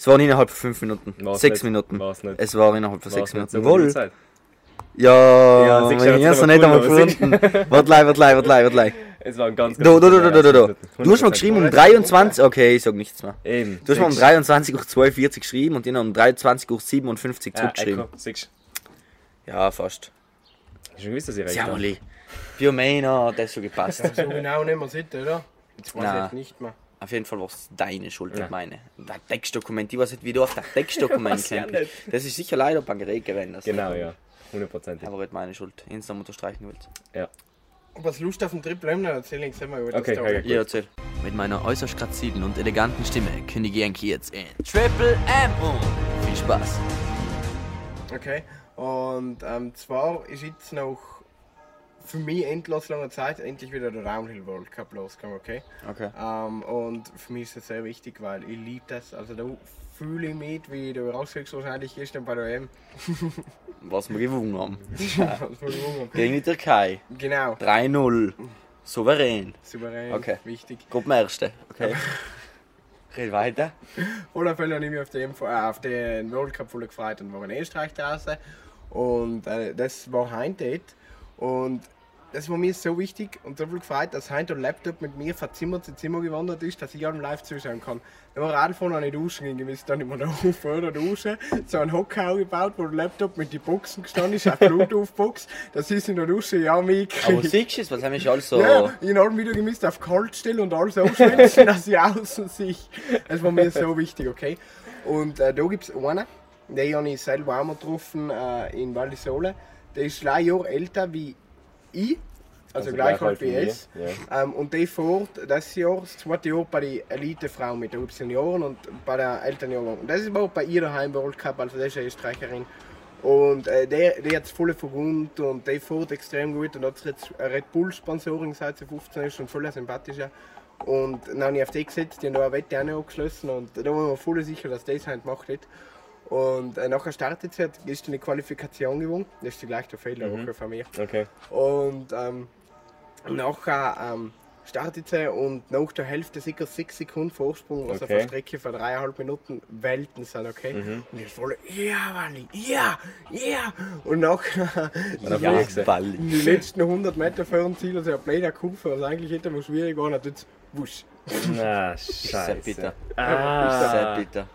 [SPEAKER 4] Es waren innerhalb von fünf Minuten.
[SPEAKER 2] War's
[SPEAKER 4] sechs
[SPEAKER 2] nicht.
[SPEAKER 4] Minuten.
[SPEAKER 2] War's nicht.
[SPEAKER 4] Es war innerhalb von
[SPEAKER 2] War's
[SPEAKER 4] sechs
[SPEAKER 2] nicht.
[SPEAKER 4] Minuten.
[SPEAKER 2] So
[SPEAKER 4] Wohl. Ja,
[SPEAKER 2] Ja,
[SPEAKER 4] ich noch
[SPEAKER 2] aber
[SPEAKER 4] nicht einmal
[SPEAKER 2] gefunden.
[SPEAKER 4] Warte, warte, warte, warte, warte.
[SPEAKER 2] Es war ein ganz, ganz
[SPEAKER 4] da,
[SPEAKER 2] kurzer
[SPEAKER 4] da, da, da.
[SPEAKER 2] Minuten.
[SPEAKER 4] Du hast mir
[SPEAKER 2] 100%.
[SPEAKER 4] geschrieben um 23, okay, ich sag nichts mehr.
[SPEAKER 2] Eben.
[SPEAKER 4] Du hast mir um
[SPEAKER 2] siehst
[SPEAKER 4] 23.42 Uhr geschrieben und ich habe um 23.57 Uhr
[SPEAKER 2] Ja,
[SPEAKER 4] zurückgeschrieben.
[SPEAKER 2] Siehst
[SPEAKER 4] Ja, fast.
[SPEAKER 2] Hast schon gewusst, dass ich recht
[SPEAKER 4] Ja,
[SPEAKER 2] habe?
[SPEAKER 4] Oli. Für mich hat das schon gepasst.
[SPEAKER 1] So genau nicht mehr sitzen, oder? Jetzt weiß ich nicht mehr.
[SPEAKER 4] Auf jeden Fall war es deine Schuld,
[SPEAKER 2] Ja.
[SPEAKER 4] nicht meine. Das Textdokument, ich weiß nicht, wie du auf das Textdokument
[SPEAKER 1] ja
[SPEAKER 4] kommst. Das ist sicher leider beim Gerät gewesen. das
[SPEAKER 2] Genau, ja. Hundertprozentig.
[SPEAKER 4] Aber nicht meine Schuld. Instant unterstreichen willst.
[SPEAKER 2] Ja.
[SPEAKER 1] Was Lust auf den Triple M, dann erzähl ich mal über das
[SPEAKER 2] Okay,
[SPEAKER 1] Story.
[SPEAKER 2] okay.
[SPEAKER 4] Ja, erzähl. Mit meiner äußerst grazilen und eleganten Stimme kündige ich Yankee jetzt in Triple M und viel Spaß.
[SPEAKER 1] Okay. Und ähm, zwar ist jetzt noch für mich endlos lange Zeit endlich wieder der Downhill World Cup losgegangen, okay?
[SPEAKER 4] Okay.
[SPEAKER 1] Ähm, und für mich ist das sehr wichtig, weil ich liebe das. Also da fühle ich mit, wie du rauskriegst wahrscheinlich gestern bei der EM.
[SPEAKER 4] Was wir gewonnen haben.
[SPEAKER 1] Was Junge.
[SPEAKER 4] Gegen die Türkei.
[SPEAKER 1] genau,
[SPEAKER 4] 3-0. Souverän.
[SPEAKER 1] souverän,
[SPEAKER 4] Okay.
[SPEAKER 1] wichtig.
[SPEAKER 4] Gruppenerste. Okay. Red weiter.
[SPEAKER 1] Auf alle Fälle habe ich mich auf den, äh, auf den World Cup voll gefreut und war in Österreich draußen. Und äh, das war dort. Und das war mir so wichtig und so viel gefreut, dass heute der Laptop mit mir von Zimmer zu Zimmer gewandert ist, dass ich allem live zuschauen kann. Wenn wir Radfahren an die Duschen ging, ist dann immer noch vor der Dusche so ein Hocker gebaut, wo der Laptop mit den Boxen gestanden ist, eine Bluetooth-Box. Das ist in der Dusche ja mich.
[SPEAKER 4] Aber siehst du es? Was haben wir schon alles so.
[SPEAKER 1] Ja, ich habe wieder gemisst auf kalt stellen und alles ausschwänzen, dass ich außen sehe. Das war mir so wichtig, okay? Und äh, da gibt es einen, den habe ich selber auch mal getroffen äh, in Val di Sole. Der ist drei Jahre älter wie ich, also,
[SPEAKER 2] Also
[SPEAKER 1] gleich
[SPEAKER 2] gleich
[SPEAKER 1] alt wie es.
[SPEAKER 2] mir,
[SPEAKER 1] Ähm, und der fährt das Jahr, das zweite Jahr bei den Elitefrauen mit den Senioren und bei der Elternjahrgang. Und das war bei ihr daheim World Cup, also das ist eine Österreicherin. Und äh, der, der hat es voll verwundet und der fährt extrem gut und hat jetzt Red Bull Sponsoring seit sie 15 ist und voll sympathischer. Und dann habe ich auf die gesetzt, die haben da eine Wette auch noch abgeschlossen und da war ich mir voll sicher, dass das heute gemacht hat. Und äh, nachher startet sie, hat gestern eine Qualifikation gewonnen. Das ist die gleiche Fehlerwoche von mir.
[SPEAKER 2] Okay.
[SPEAKER 1] Und ähm, nachher ähm, startet sie und nach der Hälfte sicher 6 Sekunden Vorsprung, was auf
[SPEAKER 2] Okay.
[SPEAKER 1] der Strecke von dreieinhalb Minuten Welten sind, okay? Und ich voll, ja, Wally, ja, ja! Und nachher,
[SPEAKER 2] Und auf
[SPEAKER 4] Ja,
[SPEAKER 1] die letzten 100 Meter vor dem Ziel, also eine blöde Kurve, was eigentlich hätte mal schwierig war, hat jetzt wusch.
[SPEAKER 2] Na, scheiße.
[SPEAKER 4] bitter.
[SPEAKER 2] Ah,
[SPEAKER 4] Sehr bitter.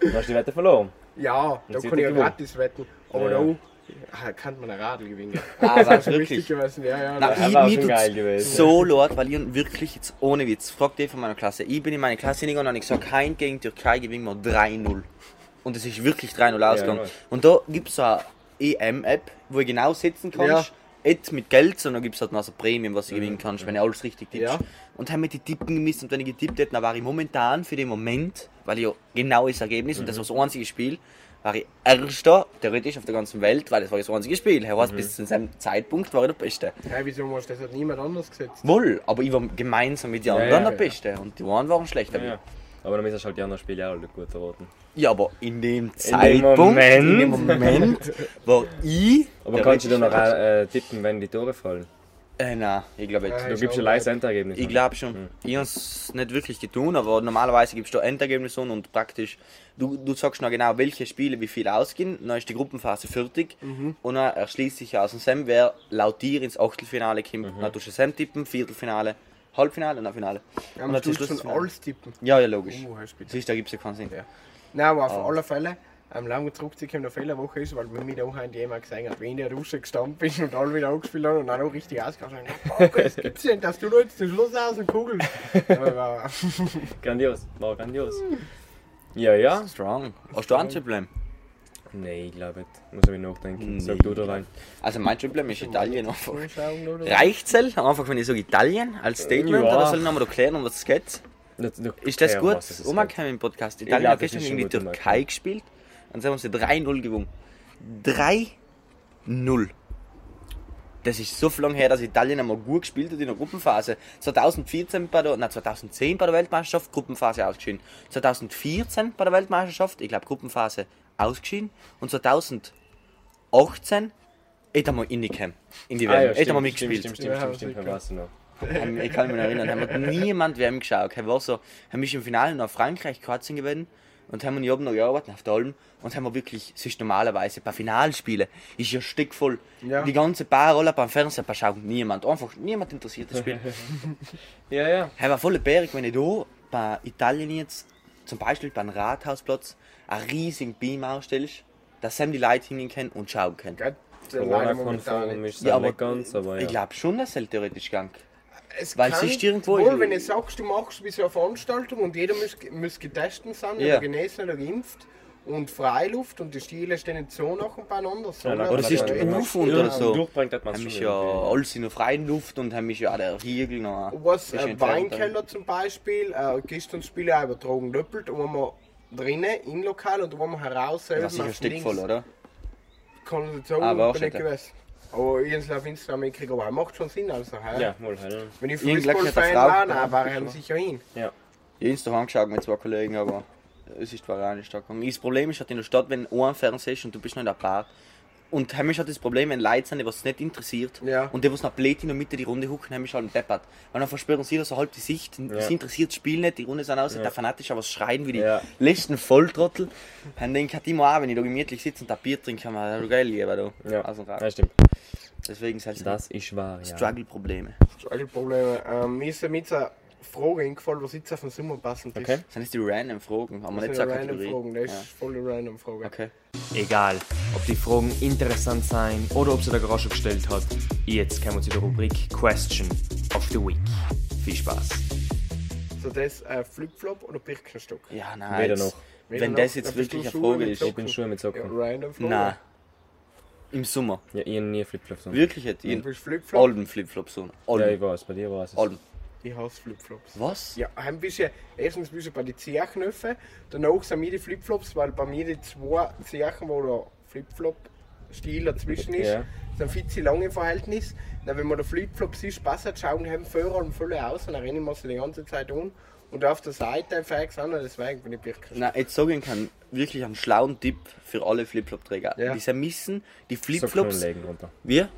[SPEAKER 2] Du hast die Wette verloren.
[SPEAKER 1] Ja, da kann ich ja gratis wetten, aber
[SPEAKER 2] Ja.
[SPEAKER 1] da ah, kann man ein Radl gewinnen.
[SPEAKER 4] Ah,
[SPEAKER 1] das ist
[SPEAKER 4] wirklich?
[SPEAKER 1] gewesen, ja, ja.
[SPEAKER 4] Na,
[SPEAKER 1] das-
[SPEAKER 4] ich,
[SPEAKER 2] geil gewesen.
[SPEAKER 4] so leid, weil ich wirklich jetzt ohne Witz, fragt ihr von meiner Klasse, ich bin in meine Klasse hingegangen und habe gesagt, kein gegen Türkei gewinnen wir 3-0. Und es ist wirklich 3-0 ausgegangen.
[SPEAKER 2] weiß.
[SPEAKER 4] und da gibt es eine EM-App, wo ich genau setzen kannst. Nicht mit Geld, sondern gibt es halt noch so Prämien, was du gewinnen kannst, wenn du alles richtig tippst.
[SPEAKER 1] Ja.
[SPEAKER 4] Und haben mir die Tippen gemisst und wenn ich getippt hätte, dann war ich momentan für den Moment, weil ich ja genau das Ergebnis und das war das einzige Spiel, war ich Erster, theoretisch auf der ganzen Welt, weil das war das einzige Spiel. Er heißt, bis zu seinem Zeitpunkt war ich der Beste.
[SPEAKER 1] Hey, wieso hast du das hat niemand anders gesetzt?
[SPEAKER 4] Wohl, aber ich war gemeinsam mit den anderen
[SPEAKER 2] ja,
[SPEAKER 4] der
[SPEAKER 2] ja.
[SPEAKER 4] Beste und die einen waren schlechter.
[SPEAKER 2] Ja,
[SPEAKER 4] Ja,
[SPEAKER 2] ja. Aber dann müssen halt die anderen Spiele auch alle gut erraten.
[SPEAKER 4] aber in dem Zeitpunkt,
[SPEAKER 2] Moment.
[SPEAKER 4] in dem Moment war ich.
[SPEAKER 2] Aber kannst du dann noch
[SPEAKER 4] Beste.
[SPEAKER 2] äh, tippen, wenn die Tore fallen?
[SPEAKER 4] Äh, nein, ich glaube nicht.
[SPEAKER 1] Ja,
[SPEAKER 2] Du
[SPEAKER 1] ist
[SPEAKER 2] gibst ein leises. Endergebnis.
[SPEAKER 4] Ich glaube schon. Ich habe es nicht wirklich getan, aber normalerweise gibst du Endergebnisse an und praktisch, du, du sagst noch genau, welche Spiele wie viel ausgehen, dann ist die Gruppenphase fertig und dann erschließt sich aus dem Sem, wer laut dir ins Achtelfinale kommt. Dann tust du Sem tippen, Viertelfinale, Halbfinale und dann Finale.
[SPEAKER 1] Ja,
[SPEAKER 4] und
[SPEAKER 1] tut
[SPEAKER 4] Schluss
[SPEAKER 1] schon alles tippen.
[SPEAKER 4] Ja, ja, logisch.
[SPEAKER 1] Uh.
[SPEAKER 4] Siehst du, da gibt es ja keinen Sinn.
[SPEAKER 1] Ja. Nein, aber auf
[SPEAKER 4] Ah.
[SPEAKER 1] alle Fälle, ähm, lange zurückzukommen, der Fehlerwoche ist, weil bei mir auch jemand gesehen hat, wie in der Dusche gestanden bin und alle wieder angespielt haben und dann auch richtig ausgegangen haben. Das gibt's denn, dass du jetzt zum Schluss aus dem Kugel. Aber,
[SPEAKER 2] Grandios, war grandios. Ja, ja.
[SPEAKER 4] Strong. Hast du ein Problem?
[SPEAKER 2] Nein, ich glaube nicht. Muss ich nachdenken. Sag du da rein.
[SPEAKER 4] Also mein Problem ist Italien einfach.
[SPEAKER 1] Oder?
[SPEAKER 4] Reicht's einfach, wenn ich sage Italien als Statement
[SPEAKER 2] Ja.
[SPEAKER 4] oder soll ich nochmal erklären, um was es geht?
[SPEAKER 2] Das- du-
[SPEAKER 4] Ist das gut?
[SPEAKER 2] das
[SPEAKER 4] Umgekommen im Podcast. Italien hat
[SPEAKER 2] das
[SPEAKER 4] gestern gegen die
[SPEAKER 2] schon gut
[SPEAKER 4] Türkei gespielt und sie haben sie 3-0 gewonnen. 3-0. Das ist so viel lang her, dass Italien einmal gut gespielt hat in der Gruppenphase. 2014 bei der, nein, 2010 bei der Weltmeisterschaft Gruppenphase ausgeschieden. 2014 bei der Weltmeisterschaft, ich glaube Gruppenphase ausgeschieden. Und 2018 hat er mal reingekommen. In die
[SPEAKER 2] Ah, ja,
[SPEAKER 4] WM. hat mal
[SPEAKER 2] stimmt,
[SPEAKER 4] mitgespielt.
[SPEAKER 2] Stimmt, stimmt,
[SPEAKER 1] Ja,
[SPEAKER 2] stimmt, stimmt, stimmt, weißt du noch.
[SPEAKER 4] Ähm, ich kann mich noch erinnern, haben wir niemand WM geschaut. Er war so, haben mich im Finale noch Frankreich, Kroatien gewonnen und haben wir oben noch gearbeitet auf der Alm und haben wir wirklich, es ist normalerweise bei Finalspielen, ist ja stickvoll.
[SPEAKER 1] Ja.
[SPEAKER 4] Die ganze paar Rolle beim Fernsehen bei schaut niemand. Einfach niemand interessiert das Spiel.
[SPEAKER 2] Ja, ja.
[SPEAKER 4] Er war voll bärig, wenn ich da bei Italien jetzt, zum Beispiel beim Rathausplatz, einen riesigen Beam ausstellst, dass dann die Leute hingehen können und schauen können.
[SPEAKER 1] Gell?
[SPEAKER 2] Corona-konform ist es ja, nicht ganz, aber
[SPEAKER 4] ich
[SPEAKER 2] ja.
[SPEAKER 4] glaube schon, dass es theoretisch gang.
[SPEAKER 1] Es
[SPEAKER 4] Weil
[SPEAKER 1] kann
[SPEAKER 4] es ist irgendwo-
[SPEAKER 1] Wohl, wenn du sagst, du machst wie so eine Veranstaltung und jeder muss, muss getestet sein,
[SPEAKER 4] Ja.
[SPEAKER 1] oder genesen oder geimpft und Freiluft und die Stile stehen nicht so nach beieinander. sondern-
[SPEAKER 2] Oder
[SPEAKER 4] es ist
[SPEAKER 1] Ja,
[SPEAKER 4] auf- und
[SPEAKER 1] ja.
[SPEAKER 4] oder so.
[SPEAKER 2] Durchbringt hat man
[SPEAKER 4] Haben mich ja alles in der freien Luft und haben mich ja auch der Riegel noch.
[SPEAKER 1] Was
[SPEAKER 4] entfernt
[SPEAKER 1] Weinkeller zum Beispiel, äh, gestern Spiele auch übertragen doppelt, und wenn man drinnen im Lokal und wenn man heraus
[SPEAKER 4] haben.
[SPEAKER 1] selber
[SPEAKER 4] Das ist sicher
[SPEAKER 1] nach
[SPEAKER 4] stickvoll,
[SPEAKER 1] links,
[SPEAKER 4] oder?
[SPEAKER 1] kann ich nicht sagen,
[SPEAKER 4] Aber auch
[SPEAKER 1] bin ich
[SPEAKER 4] schon,
[SPEAKER 1] gewesen. Aber ich auf Instagram gekriegt, aber macht schon Sinn, also hä?
[SPEAKER 2] Ja, wohl, halt.
[SPEAKER 1] Wenn ich Fußballfan war, dann war ich sicher hin.
[SPEAKER 2] Ja.
[SPEAKER 4] Ich habe Instagram angeschaut mit zwei Kollegen, aber es ist zwar auch nicht stark gegangen. Das Problem ist halt in der Stadt, wenn ein Fernseher und du bist noch in der Bar. Und heimisch hat das Problem, wenn Leute sind, die was nicht interessiert
[SPEAKER 1] Ja.
[SPEAKER 4] und die, was noch blöd in der Mitte die Runde hucken, heimisch halt deppert. Weil dann versperren sie da so halb die Sicht, sie interessiert das Spiel nicht, die Runde sind aus, der fanatisch aber schreien wie die
[SPEAKER 2] Ja.
[SPEAKER 4] letzten Volltrottel. Dann denke ich immer auch, wenn ich da gemütlich sitze und ein Bier trinke, kann man geil lieber da.
[SPEAKER 2] Ja,
[SPEAKER 4] Aus dem Rad.
[SPEAKER 2] ja stimmt.
[SPEAKER 4] Deswegen sind es
[SPEAKER 2] Das ist wahr, ja.
[SPEAKER 4] Struggle-Probleme.
[SPEAKER 1] Struggle-Probleme. Ähm, mir ist Frage eingefallen, was jetzt auf den Sommer passend ist.
[SPEAKER 2] Okay.
[SPEAKER 4] Sind das die random Fragen? Haben wir
[SPEAKER 1] Das
[SPEAKER 4] nicht
[SPEAKER 1] ist
[SPEAKER 4] so
[SPEAKER 1] random
[SPEAKER 4] Kategorie?
[SPEAKER 1] Frage, das
[SPEAKER 4] Ja.
[SPEAKER 1] ist voll eine random Frage.
[SPEAKER 4] Okay.
[SPEAKER 2] Egal, ob die Fragen interessant sein oder ob sie der Garage gestellt hat, jetzt kommen wir zu der Rubrik Question of the Week. Viel Spaß.
[SPEAKER 1] So das äh, Flipflop oder Birkenstock?
[SPEAKER 4] Ja, nein.
[SPEAKER 2] Weder
[SPEAKER 4] jetzt-
[SPEAKER 2] noch.
[SPEAKER 1] Weder
[SPEAKER 4] Wenn
[SPEAKER 1] noch.
[SPEAKER 4] das jetzt wirklich eine Frage ist.
[SPEAKER 2] Ich bin Schuhe mit
[SPEAKER 1] Ja,
[SPEAKER 2] Socken.
[SPEAKER 1] random Frage.
[SPEAKER 4] Nein. Im Sommer.
[SPEAKER 2] Ja, ich hab nie Flipflops. an.
[SPEAKER 4] Wirklich jetzt?
[SPEAKER 1] Du
[SPEAKER 4] In
[SPEAKER 1] bist Flipflop?
[SPEAKER 4] Alben Flipflops so.
[SPEAKER 2] Ja, ich weiß, bei dir war es.
[SPEAKER 4] Alben.
[SPEAKER 1] Ich hasse Flipflops.
[SPEAKER 4] Was?
[SPEAKER 1] Ja, ein bisschen, erstens ein bisschen bei den Zehknöpfen, danach sind mir die Flipflops, weil bei mir die zwei Zechen, wo der Flipflop-Stil dazwischen ist,
[SPEAKER 2] Ja.
[SPEAKER 1] sind viel zu lange im Verhältnis. Dann, wenn man der Flipflops ist, passt, schauen die Führer und voll aus und dann rennen wir sie die ganze Zeit um. Und auf der Seite fähig sind und deswegen bin ich Birkenstock.
[SPEAKER 4] Na, jetzt sage ich kann wirklich einen schlauen Tipp für alle Flipflop-Träger.
[SPEAKER 1] Ja.
[SPEAKER 4] Die müssen die Flipflops.
[SPEAKER 2] runter.
[SPEAKER 4] Wir?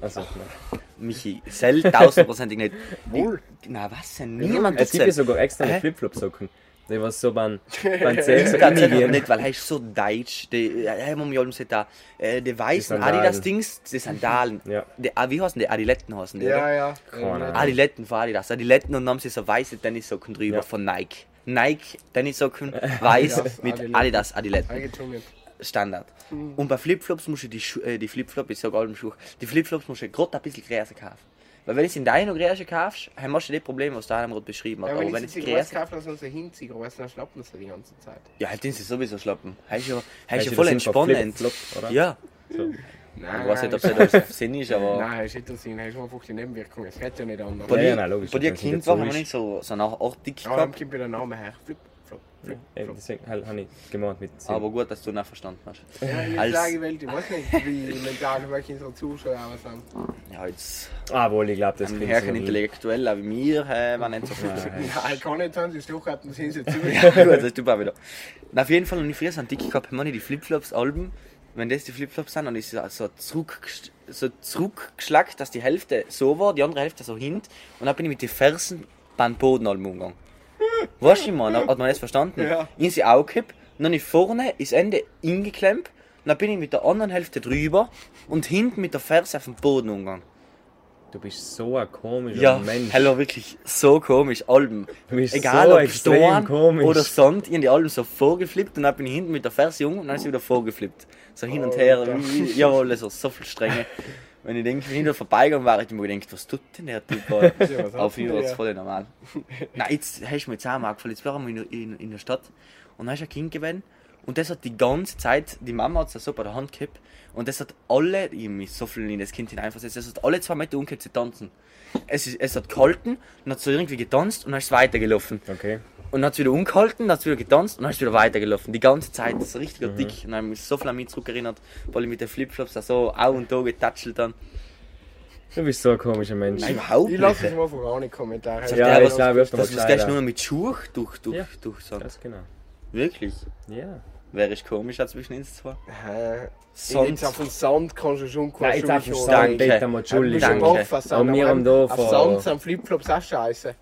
[SPEAKER 2] Also, nein.
[SPEAKER 4] Michi, sel tausendprozentig nicht.
[SPEAKER 1] Wohl.
[SPEAKER 4] Na, was denn? Niemand
[SPEAKER 2] Es gibt ja sogar extra
[SPEAKER 4] Hä?
[SPEAKER 2] Flipflop-Socken. Die was so beim, beim Zehen so gehen.
[SPEAKER 4] nicht, weil er ist so deutsch. Die, ja, haben wir mal da, äh, die weißen
[SPEAKER 2] Sandalen.
[SPEAKER 4] Adidas-Dings, die Sandalen.
[SPEAKER 2] Ja.
[SPEAKER 4] Die, ah, wie heißen die? Adiletten heißen die, oder?
[SPEAKER 1] Ja, ja.
[SPEAKER 2] Keine
[SPEAKER 4] Adiletten von Adidas. Adiletten und dann haben sie so weiße Tennissocken drüber
[SPEAKER 2] Ja.
[SPEAKER 4] von Nike. Nike Tennissocken, weiß
[SPEAKER 1] Adidas,
[SPEAKER 4] mit. Adidas Adiletten. Standard. Und bei Flipflops musst du die, Schu äh, die Flipflop, ich sag allem Schuhe, die Flipflops musst du gerade ein bisschen größer kaufen. Weil wenn du es in deiner Größe kaufst, dann hast du das Problem, was da gerade beschrieben hat.
[SPEAKER 1] Ja,
[SPEAKER 4] Aber
[SPEAKER 1] wenn
[SPEAKER 4] wenn es
[SPEAKER 1] sie
[SPEAKER 4] größer
[SPEAKER 1] groß kaufe, dann sollen sie hinziehen, aber dann schlappen sie die ganze Zeit.
[SPEAKER 4] Ja, halt den sie sowieso schlappen. Heißt ja, heißt ja voll
[SPEAKER 2] sind
[SPEAKER 4] entspannend.
[SPEAKER 2] Flip-Flop, oder?
[SPEAKER 4] Ja,
[SPEAKER 2] So.
[SPEAKER 1] Nein,
[SPEAKER 4] ich weiß nicht, ob das das Sinn ist, aber.
[SPEAKER 1] Nein, ist nicht der Sinn, das ist einfach die Nebenwirkung. Es geht ja nicht anders.
[SPEAKER 4] Bei
[SPEAKER 2] Ja,
[SPEAKER 4] dir,
[SPEAKER 2] ja, nein, logisch,
[SPEAKER 4] bei dir
[SPEAKER 2] es
[SPEAKER 4] Kind war,
[SPEAKER 2] ist.
[SPEAKER 4] nicht so, so nach auch dick
[SPEAKER 1] Ja, dann
[SPEAKER 4] gehabt.
[SPEAKER 1] kommt wieder der Name her. Flip,
[SPEAKER 2] Eben,
[SPEAKER 1] flop.
[SPEAKER 2] deswegen habe hab ich gemeint mit Sinn.
[SPEAKER 4] Aber gut, dass du nicht verstanden hast.
[SPEAKER 1] Ja, ich
[SPEAKER 4] Als-
[SPEAKER 1] sage Welt, ich weiß nicht, wie mental welche unsere Zuschauer sind.
[SPEAKER 4] Ja, jetzt
[SPEAKER 2] ah, wohl, ich glaube, das
[SPEAKER 4] ein
[SPEAKER 2] klingt
[SPEAKER 4] Herrchen intellektueller wie mir, äh, war nicht so viel.
[SPEAKER 1] Nein, kann nicht sein, sie doch hatten, sind sie zu.
[SPEAKER 4] Ja, gut, das ist super wieder. Na, auf jeden Fall, und ich früher so dick gehabt, habe ich die Flipflops-Alben, wenn das die Flipflops sind, dann ist es so, zurück, so zurückgeschlackt, dass die Hälfte so war, die andere Hälfte so hint, und dann bin ich mit den Fersen beim Bodenalben umgegangen. Weißt du, man, hat man das verstanden?
[SPEAKER 1] Ja.
[SPEAKER 4] In sie aufgehebt, und dann ich vorne ist Ende ingeklemmt, und dann bin ich mit der anderen Hälfte drüber und hinten mit der Ferse auf den Boden umgegangen.
[SPEAKER 2] Du bist so ein komischer
[SPEAKER 4] Ja,
[SPEAKER 2] Mensch.
[SPEAKER 4] Hello, wirklich so komisch. Alben.
[SPEAKER 2] Du bist
[SPEAKER 4] Egal
[SPEAKER 2] so
[SPEAKER 4] ob
[SPEAKER 2] extrem
[SPEAKER 4] Storn
[SPEAKER 2] komisch.
[SPEAKER 4] oder Sand, ich die Alben so vorgeflippt und dann bin ich hinten mit der Ferse jung und dann ist sie wieder vorgeflippt. So hin und her, wie, jawohl, also so viel Strenge. Wenn ich denke, wenn ich da vorbeigegangen war, hätte ich mir gedacht, was tut denn der Typ da?
[SPEAKER 1] Ja,
[SPEAKER 4] Auf
[SPEAKER 1] denn
[SPEAKER 4] Fall
[SPEAKER 1] der?
[SPEAKER 4] voll normal. Nein, jetzt hast du mir jetzt auch mal angefallen, jetzt waren wir in, in, in der Stadt und dann ist ein Kind gewesen Und das hat die ganze Zeit, die Mama hat es so bei der Hand gehabt. Und das hat alle, ich mich so viel in das Kind hineinversetzt, das hat alle zwei Meter umgekehrt zu tanzen. Es, ist, es hat gehalten, dann hat so irgendwie getanzt und dann ist es weitergelaufen.
[SPEAKER 2] Okay.
[SPEAKER 4] Und dann hat es wieder umgehalten, dann hat es wieder getanzt und dann ist es wieder weitergelaufen. Die ganze Zeit, das ist richtig dick. Und dann habe ich mich so viel an mich zurückerinnert, weil ich mit den Flipflops da so auch und da getatschelt dann.
[SPEAKER 2] Du bist so ein komischer Mensch.
[SPEAKER 4] Nein, überhaupt
[SPEAKER 1] Ich
[SPEAKER 4] nicht.
[SPEAKER 1] lasse es mal von auch nicht Kommentare.
[SPEAKER 2] Ja, ich
[SPEAKER 4] was-
[SPEAKER 2] glaube, öfter mal
[SPEAKER 4] Das gleich nur mit Schuhe durch, durch,
[SPEAKER 2] Ja.
[SPEAKER 4] durch Sand.
[SPEAKER 2] Ganz genau.
[SPEAKER 4] Wirklich?
[SPEAKER 2] Ja.
[SPEAKER 4] Wäre ich komisch als zwischen uns zwei.
[SPEAKER 1] Hä?
[SPEAKER 4] Sand.
[SPEAKER 1] Jetzt auf dem Sand kannst du schon
[SPEAKER 2] Nein, jetzt auf
[SPEAKER 1] Schuhe
[SPEAKER 2] Sand,
[SPEAKER 4] Danke. Danke.
[SPEAKER 1] Sand.
[SPEAKER 2] Aber wir haben da
[SPEAKER 1] Auf Sand sind Flipflops auch scheiße.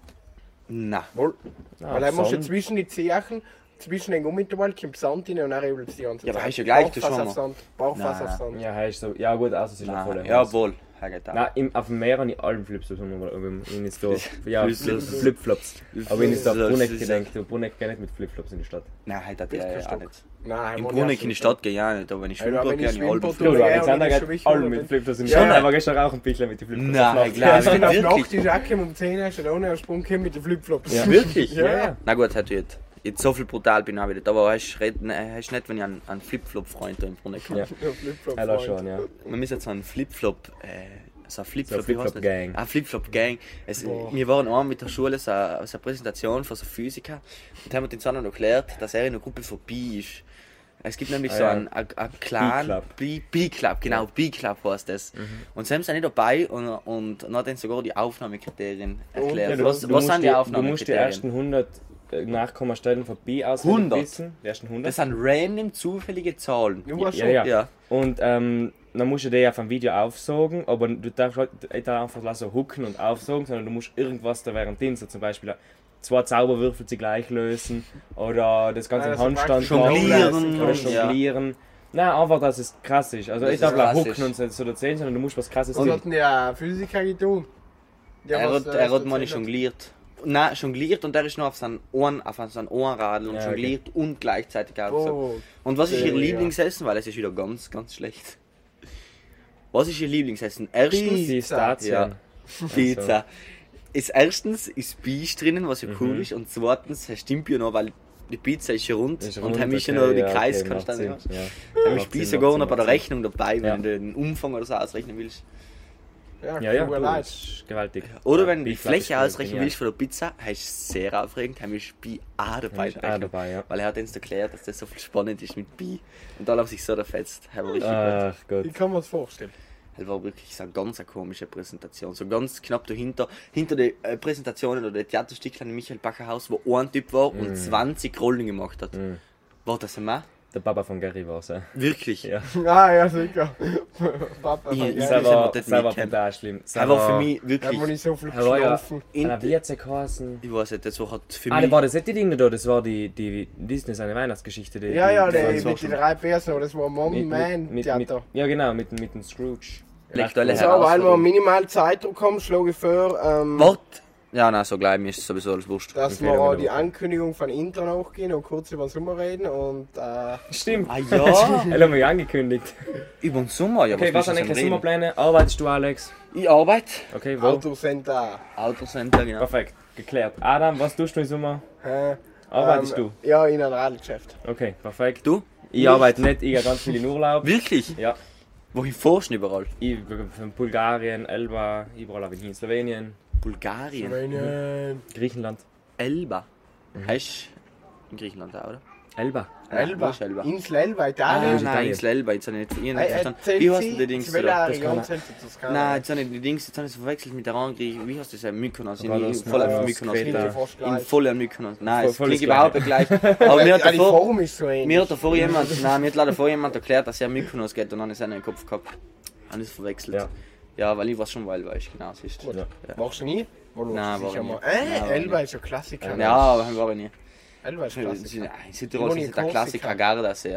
[SPEAKER 4] Nein.
[SPEAKER 1] Wohl.
[SPEAKER 2] Ah,
[SPEAKER 1] Weil er muss ja zwischen die Zehen, zwischen den Gummitabellen kommt Sand rein und dann es die ganze
[SPEAKER 4] Ja,
[SPEAKER 1] Zeit.
[SPEAKER 4] aber hast du ja gleich,
[SPEAKER 1] Bauchfass
[SPEAKER 4] schon
[SPEAKER 1] auf
[SPEAKER 4] mal.
[SPEAKER 1] Sand. Bauchfass auf Sand.
[SPEAKER 2] Ja, heißt so. Ja gut, also es ist noch voll.
[SPEAKER 4] Jawohl. Herr Getan.
[SPEAKER 2] Nein, im, auf dem Meer habe ich allen Flipflops aber wenn jetzt da. Ja,
[SPEAKER 4] Flipflops.
[SPEAKER 2] Flip- Flipflops. Aber wenn ich da auf
[SPEAKER 4] Flipflops.
[SPEAKER 2] Bruneck gedenkt, der Bruneck geht nicht mit Flipflops in die Stadt.
[SPEAKER 4] Nein, halt hat er auch nicht.
[SPEAKER 1] Nein,
[SPEAKER 4] Brunnen
[SPEAKER 1] ja,
[SPEAKER 4] in die Stadt gehe ich auch nicht, aber wenn ich
[SPEAKER 1] Ja,
[SPEAKER 4] Schwimmbad
[SPEAKER 1] wenn
[SPEAKER 4] gehe,
[SPEAKER 1] ich
[SPEAKER 4] ich alle
[SPEAKER 1] Schwimmbad
[SPEAKER 2] Du,
[SPEAKER 1] Ja,
[SPEAKER 2] Alexander geht
[SPEAKER 1] ist wichtig,
[SPEAKER 2] mit? Flipflops in die
[SPEAKER 1] Ja.
[SPEAKER 2] Stadt. Aber gestern auch ein bisschen mit den Flipflops.
[SPEAKER 4] Nein, glaub
[SPEAKER 1] Ich bin auf? Nacht ist auch gekommen um 10 Uhr, schon ohne einen Sprung mit den Flipflops.
[SPEAKER 2] Ja.
[SPEAKER 4] Wirklich?
[SPEAKER 1] Ja, ja.
[SPEAKER 4] Na gut, hat jetzt. Jetzt so viel brutal bin ich auch wieder. Aber hast du hast nicht, wenn ich einen, einen Flipflop-Freund da im Brunnen habe.
[SPEAKER 2] Ja.
[SPEAKER 1] Ja, Flipflop.
[SPEAKER 2] Schon, ja.
[SPEAKER 4] Wir müssen jetzt so einen Flipflop, äh, so ein Flipflop,
[SPEAKER 2] So.
[SPEAKER 4] Ah, Flipflop-Gang. Es-
[SPEAKER 1] Boah.
[SPEAKER 4] Wir waren einmal mit der Schule so, so eine Präsentation von so Physiker und haben den noch erklärt, dass er in einer Gruppe von Bi ist. Es gibt nämlich
[SPEAKER 2] Ah,
[SPEAKER 4] so
[SPEAKER 2] ja.
[SPEAKER 4] einen, einen, einen Clan,
[SPEAKER 2] B-Club.
[SPEAKER 4] B- B-Club, genau, B-Club heißt das.
[SPEAKER 2] Mhm.
[SPEAKER 4] Und sie haben nicht dabei und, und dann hat dann sogar die Aufnahmekriterien erklärt.
[SPEAKER 2] Ja, du,
[SPEAKER 4] was
[SPEAKER 2] du,
[SPEAKER 4] was sind
[SPEAKER 2] die,
[SPEAKER 4] die
[SPEAKER 2] du musst die ersten
[SPEAKER 4] Aufnahmekriterien?
[SPEAKER 2] 100 Nachkommastellen von B auswendig
[SPEAKER 4] 100?
[SPEAKER 2] wissen. Die ersten 100.
[SPEAKER 4] Das sind random zufällige Zahlen.
[SPEAKER 2] Ja,
[SPEAKER 1] schon.
[SPEAKER 2] ja.
[SPEAKER 4] Ja.
[SPEAKER 2] Und ähm, dann musst du die auf ein Video aufsaugen, aber du darfst halt nicht einfach so hooken und aufsaugen, sondern du musst irgendwas da während so zum Beispiel zwei Zauberwürfel sie gleich lösen oder das Ganze
[SPEAKER 1] also
[SPEAKER 2] Handstand
[SPEAKER 4] jonglieren
[SPEAKER 2] oder
[SPEAKER 4] und- ja.
[SPEAKER 2] jonglieren. Nein, einfach, dass es krass ist. Also
[SPEAKER 4] Das
[SPEAKER 2] ich darf nicht hooken und so erzählen, sondern du musst was krasses
[SPEAKER 1] Was
[SPEAKER 2] tun.
[SPEAKER 1] hat denn der Physiker getan? Der
[SPEAKER 4] er
[SPEAKER 1] was,
[SPEAKER 4] hat,
[SPEAKER 1] äh,
[SPEAKER 4] er hat
[SPEAKER 1] erzählt
[SPEAKER 4] mal jongliert. Nein, jongliert und er ist noch auf seinen Ohren, auf seinen Ohrenradl und
[SPEAKER 2] Ja, okay.
[SPEAKER 4] jongliert und gleichzeitig auch so.
[SPEAKER 1] Oh,
[SPEAKER 4] Und was ist ihr
[SPEAKER 1] Ja.
[SPEAKER 4] Lieblingsessen? Weil es ist wieder ganz, ganz schlecht. Was ist ihr Lieblingsessen? Erstens
[SPEAKER 2] Die Stazien.
[SPEAKER 4] Pizza. Ist erstens ist Bies drinnen, was ja
[SPEAKER 2] Mhm.
[SPEAKER 4] cool ist, und zweitens es stimmt ja noch, weil die Pizza ist ja rund
[SPEAKER 2] Ist
[SPEAKER 4] und
[SPEAKER 2] rund,
[SPEAKER 4] haben ja
[SPEAKER 2] okay,
[SPEAKER 4] noch die
[SPEAKER 2] ja,
[SPEAKER 4] Kreis
[SPEAKER 2] okay,
[SPEAKER 4] kannst du dann ja.
[SPEAKER 2] ja.
[SPEAKER 4] Dann
[SPEAKER 2] Macht
[SPEAKER 4] ist Bies
[SPEAKER 2] Sinn,
[SPEAKER 4] sogar noch bei der Rechnung dabei, wenn
[SPEAKER 2] Ja.
[SPEAKER 4] du den Umfang oder so ausrechnen willst.
[SPEAKER 1] Ja,
[SPEAKER 2] Ja, ja,
[SPEAKER 1] mir
[SPEAKER 2] cool, das ist gewaltig.
[SPEAKER 4] Oder
[SPEAKER 2] Ja,
[SPEAKER 4] wenn du die
[SPEAKER 2] ist
[SPEAKER 4] Fläche ausrechnen
[SPEAKER 2] genial.
[SPEAKER 4] willst von der Pizza, hast du sehr aufregend, dann ist Bi auch dabei.
[SPEAKER 2] Auch dabei, ja.
[SPEAKER 4] Weil er hat uns erklärt, dass das so viel spannend ist mit Bi. Und alle haben sich so erfetzt. War richtig gut.
[SPEAKER 2] Ach Gott.
[SPEAKER 1] Wie kann man es vorstellen?
[SPEAKER 4] Es war wirklich so eine ganz eine komische Präsentation. So ganz knapp dahinter, hinter den äh, Präsentationen oder den Theaterstückchen im Michael Bacher Haus, wo ein Typ war
[SPEAKER 2] Mm.
[SPEAKER 4] und 20 Rollen gemacht hat. War das ein Mann?
[SPEAKER 2] Der Papa von Gary war es. Ja.
[SPEAKER 4] Wirklich?
[SPEAKER 2] Ja.
[SPEAKER 1] Ah, ja, sicher. Papa,
[SPEAKER 4] Ich-
[SPEAKER 1] ja,
[SPEAKER 4] ich sag-
[SPEAKER 2] Das war,
[SPEAKER 4] das
[SPEAKER 2] war brutal schlimm. Das
[SPEAKER 4] Er war für mich
[SPEAKER 1] Da
[SPEAKER 4] wirklich.
[SPEAKER 1] haben wir nicht so viel
[SPEAKER 2] Er war ja
[SPEAKER 1] geschlafen.
[SPEAKER 4] In-
[SPEAKER 2] einer WC geheißen.
[SPEAKER 4] Ich weiß nicht, das war halt für
[SPEAKER 2] Ah,
[SPEAKER 4] mich.
[SPEAKER 2] da war das nicht die Dinge da, das war die, die Disney seine Weihnachtsgeschichte. Die,
[SPEAKER 1] Ja, ja,
[SPEAKER 2] die,
[SPEAKER 1] der
[SPEAKER 4] das war
[SPEAKER 1] mit den drei Personen, das war Mom
[SPEAKER 2] mit,
[SPEAKER 1] Man
[SPEAKER 2] mit, mit, mit,
[SPEAKER 1] Theater.
[SPEAKER 2] Ja, genau, mit, mit dem Scrooge.
[SPEAKER 4] Aktuelle
[SPEAKER 1] So, weil wir minimal Zeitdruck haben, schlage ich vor, ähm,
[SPEAKER 4] Wart! Ja, nein, so gleich, mir ist sowieso alles wurscht.
[SPEAKER 1] dass wir auch die. Ankündigung von Inter nachgehen und kurz über den Sommer reden und äh,
[SPEAKER 2] Stimmt.
[SPEAKER 4] Ah ja!
[SPEAKER 2] Er hat mich angekündigt.
[SPEAKER 4] Über den Sommer, ja.
[SPEAKER 2] Okay, was sind
[SPEAKER 4] du
[SPEAKER 2] eigentlich? Sommerpläne? Arbeitest du, Alex?
[SPEAKER 4] Ich arbeite.
[SPEAKER 2] Okay, wo?
[SPEAKER 1] Autocenter.
[SPEAKER 4] Autocenter, genau.
[SPEAKER 2] Perfekt, geklärt. Adam, was tust du im Sommer?
[SPEAKER 1] Äh,
[SPEAKER 2] Arbeitest
[SPEAKER 1] ähm, Ja, in einem Radlgeschäft.
[SPEAKER 2] du? Okay, perfekt.
[SPEAKER 4] Du?
[SPEAKER 2] Ich arbeite nicht, ich gehe ganz viel in Urlaub.
[SPEAKER 4] Wirklich?
[SPEAKER 2] Ja,
[SPEAKER 4] Wohin fährst du überall?
[SPEAKER 2] ich von Bulgarien, Elba, überall habe ich hin. Slowenien,
[SPEAKER 4] Bulgarien.
[SPEAKER 1] Slowenien.
[SPEAKER 2] Griechenland.
[SPEAKER 4] Elba. Heißt in Griechenland auch, oder?
[SPEAKER 2] Elba.
[SPEAKER 1] Elba.
[SPEAKER 4] ist Elba?
[SPEAKER 1] Insel Elba,
[SPEAKER 4] Ah,
[SPEAKER 1] Italien.
[SPEAKER 2] ist
[SPEAKER 4] nein. Insel Elba, jetzt habe ich nicht von Ihnen verstanden. Wie heißt denn die Dings? Nein, jetzt habe ich die Dings, jetzt habe ich es verwechselt mit der anderen Wie heißt das? Mykonos. Ich voll auf
[SPEAKER 2] Mykonos,
[SPEAKER 1] ja gleich.
[SPEAKER 4] voll an Mykonos. Nein, es klingt
[SPEAKER 2] das
[SPEAKER 4] überhaupt nicht gleich. Aber mir hat
[SPEAKER 1] Ja,
[SPEAKER 4] davor... Mir hat davor jemand, nein, mir hat leider vorher jemand erklärt, dass er Mykonos geht und dann ist er in den Kopf gehabt. Dann ist es verwechselt.
[SPEAKER 2] Ja.
[SPEAKER 4] Ja. weil ich was schon weil weiß, genau, siehst du.
[SPEAKER 2] Ja.
[SPEAKER 1] Warst du nie? Du
[SPEAKER 4] Nein, war ich
[SPEAKER 1] mal.
[SPEAKER 4] nie.
[SPEAKER 1] Äh,
[SPEAKER 4] Nein, war ich
[SPEAKER 1] Elba
[SPEAKER 4] nie.
[SPEAKER 1] ist ein Klassiker.
[SPEAKER 4] Ja, aber haben wir aber nie.
[SPEAKER 1] Elba ist ein Klassiker.
[SPEAKER 4] In Südtirol ist der Klassiker. Gardasee.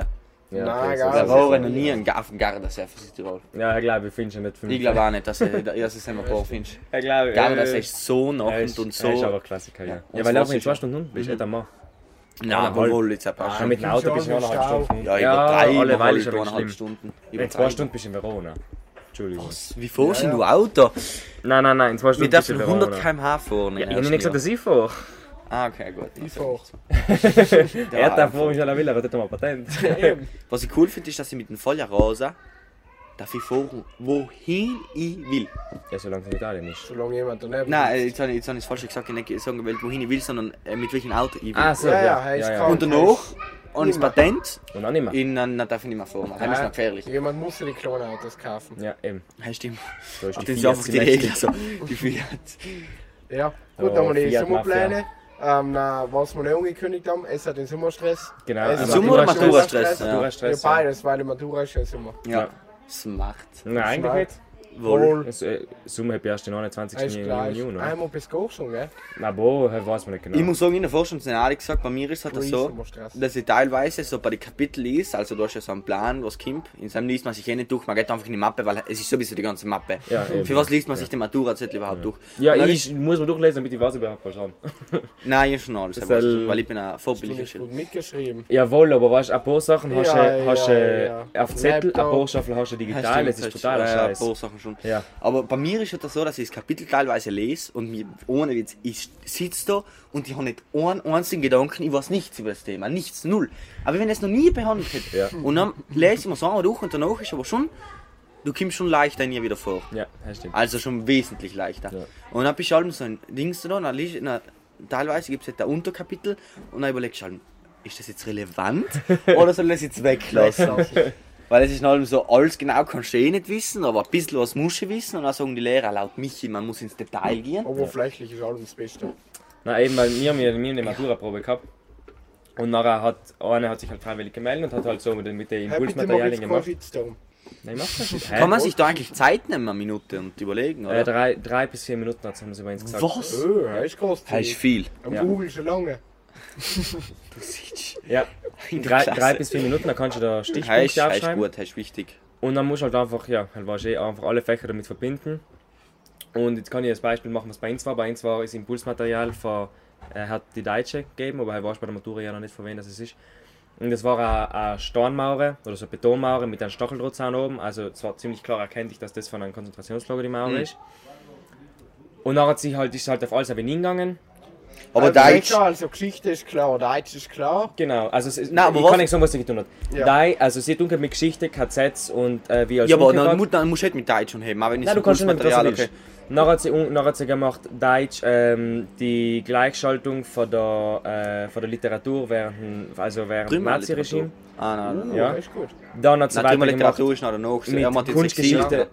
[SPEAKER 2] Ja,
[SPEAKER 1] Nein,
[SPEAKER 2] okay,
[SPEAKER 1] gar
[SPEAKER 2] so-
[SPEAKER 4] Wir
[SPEAKER 1] nicht.
[SPEAKER 4] waren noch nie ein auf dem Gardasee für Südtirol.
[SPEAKER 2] Ja, ich glaube, ich finde schon nicht für mich.
[SPEAKER 4] Ich glaube auch nicht, dass er dass es immer paar findest.
[SPEAKER 2] Ich glaube,
[SPEAKER 4] Gardasee
[SPEAKER 2] äh,
[SPEAKER 4] ist so nachend
[SPEAKER 2] ist,
[SPEAKER 4] und
[SPEAKER 2] Er ist
[SPEAKER 4] so.
[SPEAKER 2] aber Klassiker, ja. Ja, weil
[SPEAKER 4] das
[SPEAKER 2] auch in
[SPEAKER 4] ist-
[SPEAKER 2] zwei Stunden bist du nicht einmal.
[SPEAKER 4] Nein,
[SPEAKER 2] Eineinhalb.
[SPEAKER 4] wohl jetzt ein paar
[SPEAKER 2] Ja,
[SPEAKER 4] Stunden.
[SPEAKER 2] mit dem Auto bist du ja noch eine
[SPEAKER 1] Stau.
[SPEAKER 2] Stunde.
[SPEAKER 4] Ja, über drei,
[SPEAKER 2] alle Weil ist
[SPEAKER 4] über
[SPEAKER 2] aber
[SPEAKER 4] eineinhalb
[SPEAKER 2] schlimm.
[SPEAKER 4] Stunden. Über
[SPEAKER 2] In zwei. Stunden bist du in Verona. Entschuldigung.
[SPEAKER 4] Wie fährst
[SPEAKER 1] Ja,
[SPEAKER 4] denn
[SPEAKER 1] ja.
[SPEAKER 4] du Auto?
[SPEAKER 2] Nein, nein, nein, in zwei
[SPEAKER 4] Wir
[SPEAKER 2] du
[SPEAKER 4] dürfen
[SPEAKER 2] in
[SPEAKER 4] 100
[SPEAKER 2] Verona.
[SPEAKER 4] km/h fahren.
[SPEAKER 2] Ja, ich habe nicht gesagt, dass ich fahre.
[SPEAKER 4] Ah, okay, gut.
[SPEAKER 1] Ist hoch.
[SPEAKER 2] Er darf ich an der Villa, aber das mal Patent.
[SPEAKER 4] Was ich cool finde, ist, dass ich mit dem Feuerrosa darf ich fahren, wohin ich will.
[SPEAKER 2] Ja, solange es in Italien ist.
[SPEAKER 1] Solange jemand daneben
[SPEAKER 4] Nein, jetzt habe ich jetzt habe ich es falsch gesagt, ich nicht sagen gewählt, wohin ich will, sondern äh, mit welchem Auto ich will.
[SPEAKER 2] Ah, so,
[SPEAKER 1] Ja,
[SPEAKER 2] ja.
[SPEAKER 1] ja,
[SPEAKER 2] ja, ja.
[SPEAKER 4] Und danach ich das Patent,
[SPEAKER 2] Und dann nicht mehr.
[SPEAKER 4] in, dann, darf ich nicht mehr fahren. Das ist noch gefährlich.
[SPEAKER 1] Jemand muss ja die kleinen Autos kaufen.
[SPEAKER 2] Ja, eben.
[SPEAKER 4] Ja, stimmt.
[SPEAKER 2] So ist
[SPEAKER 4] Ach,
[SPEAKER 2] die
[SPEAKER 4] das ist die Regel. So. Die Fiat.
[SPEAKER 1] Ja, gut,
[SPEAKER 2] Oh,
[SPEAKER 1] dann haben wir die Sommerpläne. Ähm, na, was wir nicht angekündigt haben, es hat den Sommerstress.
[SPEAKER 2] Genau.
[SPEAKER 1] Es
[SPEAKER 2] also
[SPEAKER 1] hat
[SPEAKER 4] Sommer oder Matura-Stress? Ja.
[SPEAKER 1] Ja,
[SPEAKER 2] Matura-Stress, ja.
[SPEAKER 1] beides, weil die Matura ist ja Sommer.
[SPEAKER 4] Ja. Smart.
[SPEAKER 2] Nein, eigentlich nicht.
[SPEAKER 4] Wohl.
[SPEAKER 2] Es, äh, Summe habe ich erst den 29.
[SPEAKER 1] Ist gleich.
[SPEAKER 2] Juni. oder?
[SPEAKER 1] Einmal bis Koch schon, gell?
[SPEAKER 2] Na, bo, das weiß man nicht genau.
[SPEAKER 4] Ich muss sagen, in der Forschung sind alle gesagt, bei mir ist halt das so, dass ich teilweise so bei den Kapiteln ist, also du hast ja so einen Plan, was kommt, in seinem liest man sich eh nicht durch, man geht einfach in die Mappe, weil es ist sowieso die ganze Mappe.
[SPEAKER 2] Ja, eben.
[SPEAKER 4] Für was liest man sich den Matura-Zettel überhaupt durch?
[SPEAKER 2] ja,
[SPEAKER 4] dann
[SPEAKER 2] ich muss mal durchlesen, damit ich weiß überhaupt was haben.
[SPEAKER 4] Nein, ich schon alles,
[SPEAKER 2] Das soll-
[SPEAKER 4] weil ich bin ein
[SPEAKER 1] Du
[SPEAKER 4] vorbildlicher
[SPEAKER 1] gut mitgeschrieben.
[SPEAKER 2] Jawohl, aber weißt du, ein paar Sachen hast du
[SPEAKER 1] Ja, ja, ja.
[SPEAKER 2] auf Zettel, ein paar Sachen hast du
[SPEAKER 4] Ja,
[SPEAKER 2] digital, das ist
[SPEAKER 4] hast-
[SPEAKER 2] totaler
[SPEAKER 4] schon.
[SPEAKER 2] Ja.
[SPEAKER 4] Aber bei mir ist es so, dass ich das Kapitel teilweise lese und mir, ohne Witz, ich sitze da und ich habe nicht einen einzigen Gedanken, ich weiß nichts über das Thema, nichts, null. Aber wenn ich es noch nie behandelt hätte,
[SPEAKER 2] Ja.
[SPEAKER 4] und dann lese ich mir so einmal durch und danach ist aber schon, du kommst schon leichter in ihr wieder vor.
[SPEAKER 2] Ja, das stimmt.
[SPEAKER 4] Also schon wesentlich leichter.
[SPEAKER 2] Ja.
[SPEAKER 4] Und dann bist du halt so ein Dings da, dann, dann teilweise gibt es halt ein Unterkapitel und dann überlegst du halt, ist das jetzt relevant oder soll ich das jetzt weglassen? Weil es ist halt so, alles genau kannst du eh nicht wissen, aber ein bisschen was musst du wissen und dann sagen die Lehrer laut Michi, man muss ins Detail gehen.
[SPEAKER 1] Oberflächlich ist alles das Beste.
[SPEAKER 2] Na eben, weil wir haben ja eine Maturaprobe gehabt. Und nachher hat einer hat sich halt freiwillig gemeldet und hat halt so mit den, mit den Impulsmaterialien gemacht.
[SPEAKER 1] Shitstorm.
[SPEAKER 2] Nein, mach das nicht.
[SPEAKER 4] Kann man sich da eigentlich Zeit nehmen, eine Minute und überlegen,
[SPEAKER 2] Äh,
[SPEAKER 4] oder?
[SPEAKER 2] drei, drei bis vier Minuten hat haben sie bei uns gesagt.
[SPEAKER 4] Was?
[SPEAKER 1] Oh, das ist groß.
[SPEAKER 4] Das ist viel.
[SPEAKER 1] Am
[SPEAKER 2] Ja.
[SPEAKER 1] Google schon lange.
[SPEAKER 2] Ja,
[SPEAKER 4] In der
[SPEAKER 2] drei, drei bis vier Minuten, dann kannst du da Stichpunkte
[SPEAKER 4] ist
[SPEAKER 2] aufschreiben.
[SPEAKER 4] gut, das ist wichtig.
[SPEAKER 2] Und dann musst du halt einfach, ja, halt warst eh einfach alle Fächer damit verbinden. Und jetzt kann ich als Beispiel machen, was bei uns war. Bei uns war das Impulsmaterial von, er hat die Deutsche gegeben, aber er weiß bei der Matura ja noch nicht, von wem das es ist. Und das war eine, eine Steinmauer oder so eine Betonmauer mit einem Stacheldrahtzaun oben. Also es war ziemlich klar erkenntlich, dass das von einem Konzentrationslager die Mauer
[SPEAKER 4] Mhm.
[SPEAKER 2] ist. Und dann hat sie halt, ist halt auf alles aber hingegangen.
[SPEAKER 4] Aber
[SPEAKER 1] also,
[SPEAKER 4] Deutsch,
[SPEAKER 1] Klar, also Geschichte ist klar, Deutsch ist klar.
[SPEAKER 2] Genau, also es ist,
[SPEAKER 4] Nein, aber
[SPEAKER 2] ich
[SPEAKER 4] was-
[SPEAKER 2] kann nicht sagen, was sie getan hat.
[SPEAKER 1] Ja.
[SPEAKER 2] Dei, also sie tun mit Geschichte, KZs und äh, wie als
[SPEAKER 4] ja, aber dann, dann musst du halt mit Deutsch schon haben, auch wenn ich
[SPEAKER 2] Nein,
[SPEAKER 4] so
[SPEAKER 2] du kannst nicht, was du
[SPEAKER 4] Kursmaterial,
[SPEAKER 2] Dann hat sie, dann hat sie gemacht, Deutsch, ähm, die Gleichschaltung von der, äh, von der Literatur während, dem- also während dem Naziregime.
[SPEAKER 4] Ah, nein, nein.
[SPEAKER 1] Uh,
[SPEAKER 2] Ja.
[SPEAKER 1] Das ist gut.
[SPEAKER 2] Dann hat sie
[SPEAKER 4] Nein,
[SPEAKER 2] weitergemacht.
[SPEAKER 4] Literatur ist noch danach.
[SPEAKER 2] mit
[SPEAKER 4] Er
[SPEAKER 2] Kunstgeschichte.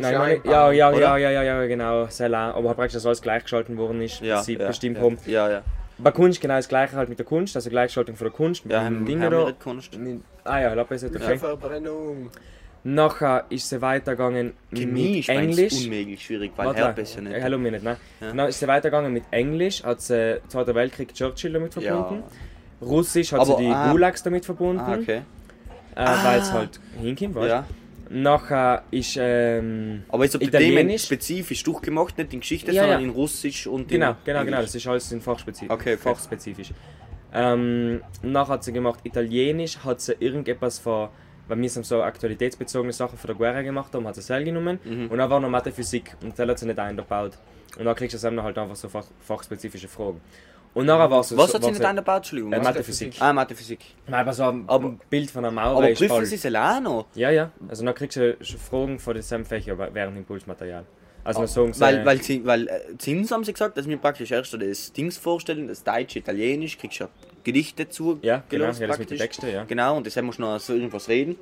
[SPEAKER 2] Nein,
[SPEAKER 1] einbauen.
[SPEAKER 2] ja, ja, ja, ja, ja, ja, genau, sehr lang. Aber praktisch, dass alles gleichgeschalten worden ist,
[SPEAKER 4] Ja,
[SPEAKER 2] sie
[SPEAKER 4] ja,
[SPEAKER 2] bestimmt
[SPEAKER 4] ja.
[SPEAKER 2] haben.
[SPEAKER 4] Ja, ja.
[SPEAKER 2] Bei Kunst genau das gleiche halt mit der Kunst, also Gleichschaltung von der Kunst mit
[SPEAKER 4] Ja,
[SPEAKER 2] dem
[SPEAKER 4] haben,
[SPEAKER 2] Ding
[SPEAKER 4] haben
[SPEAKER 2] da.
[SPEAKER 4] Kunst.
[SPEAKER 2] Ah ja, Lapis hat okay.
[SPEAKER 1] Verbrennung.
[SPEAKER 2] Nachher ist sie weitergegangen
[SPEAKER 4] Chemie
[SPEAKER 2] mit
[SPEAKER 4] ist
[SPEAKER 2] Englisch.
[SPEAKER 4] unmöglich schwierig, weil
[SPEAKER 2] Warte,
[SPEAKER 4] Herpes ja nicht.
[SPEAKER 2] Hallo mir nicht, ne?
[SPEAKER 4] Ja.
[SPEAKER 2] Dann ist sie weitergegangen mit Englisch, hat sie Zweiter Weltkrieg Churchill damit verbunden.
[SPEAKER 4] Ja.
[SPEAKER 2] Russisch hat
[SPEAKER 4] Aber,
[SPEAKER 2] sie die
[SPEAKER 4] ah.
[SPEAKER 2] Gulags damit verbunden,
[SPEAKER 4] Ah, okay.
[SPEAKER 2] äh, weil es halt hinkommt, weißt
[SPEAKER 4] Ja.
[SPEAKER 2] Nachher ist, ähm,
[SPEAKER 4] Aber Themen
[SPEAKER 2] Italienisch.
[SPEAKER 4] spezifisch durchgemacht, nicht in Geschichte,
[SPEAKER 2] Ja,
[SPEAKER 4] sondern
[SPEAKER 2] ja.
[SPEAKER 4] in Russisch und
[SPEAKER 2] genau,
[SPEAKER 4] in
[SPEAKER 2] genau, genau,
[SPEAKER 4] Englisch.
[SPEAKER 2] das ist alles in Fachspezifisch.
[SPEAKER 4] Okay, okay.
[SPEAKER 2] Fachspezifisch. Ähm, nachher hat sie gemacht Italienisch, hat sie irgendetwas von, weil wir haben so aktualitätsbezogene Sachen von der Guerra gemacht haben, hat sie selber genommen.
[SPEAKER 4] Mhm.
[SPEAKER 2] Und dann war noch Mathe Physik und das hat sie nicht eingebaut. Und dann kriegst du selber halt einfach so fach, fachspezifische Fragen. Und nachher war es
[SPEAKER 4] Was
[SPEAKER 2] so,
[SPEAKER 4] hat sie nicht
[SPEAKER 2] so-
[SPEAKER 4] eingebaut? Entschuldigung.
[SPEAKER 2] Äh,
[SPEAKER 4] was?
[SPEAKER 2] Mathe Physik.
[SPEAKER 4] Ah, Mathe Physik.
[SPEAKER 2] Nein, aber so ein
[SPEAKER 4] Aber-
[SPEAKER 2] Bild von einer Mauer
[SPEAKER 4] Aber
[SPEAKER 2] ist
[SPEAKER 4] prüfen. Sie es auch noch?
[SPEAKER 2] Ja, ja. Also dann kriegst du schon Fragen von denselben Fächern während Impulsmaterial. Also wir sagen,
[SPEAKER 4] Weil, weil, sie, weil äh, Zins haben sie gesagt, dass wir praktisch erst das Dings vorstellen, das Deutsch, Italienisch, kriegst du Gedichte zu
[SPEAKER 2] ja, genau, ja, das mit den. Texten, ja.
[SPEAKER 4] Genau, und deshalb musst du noch so irgendwas reden,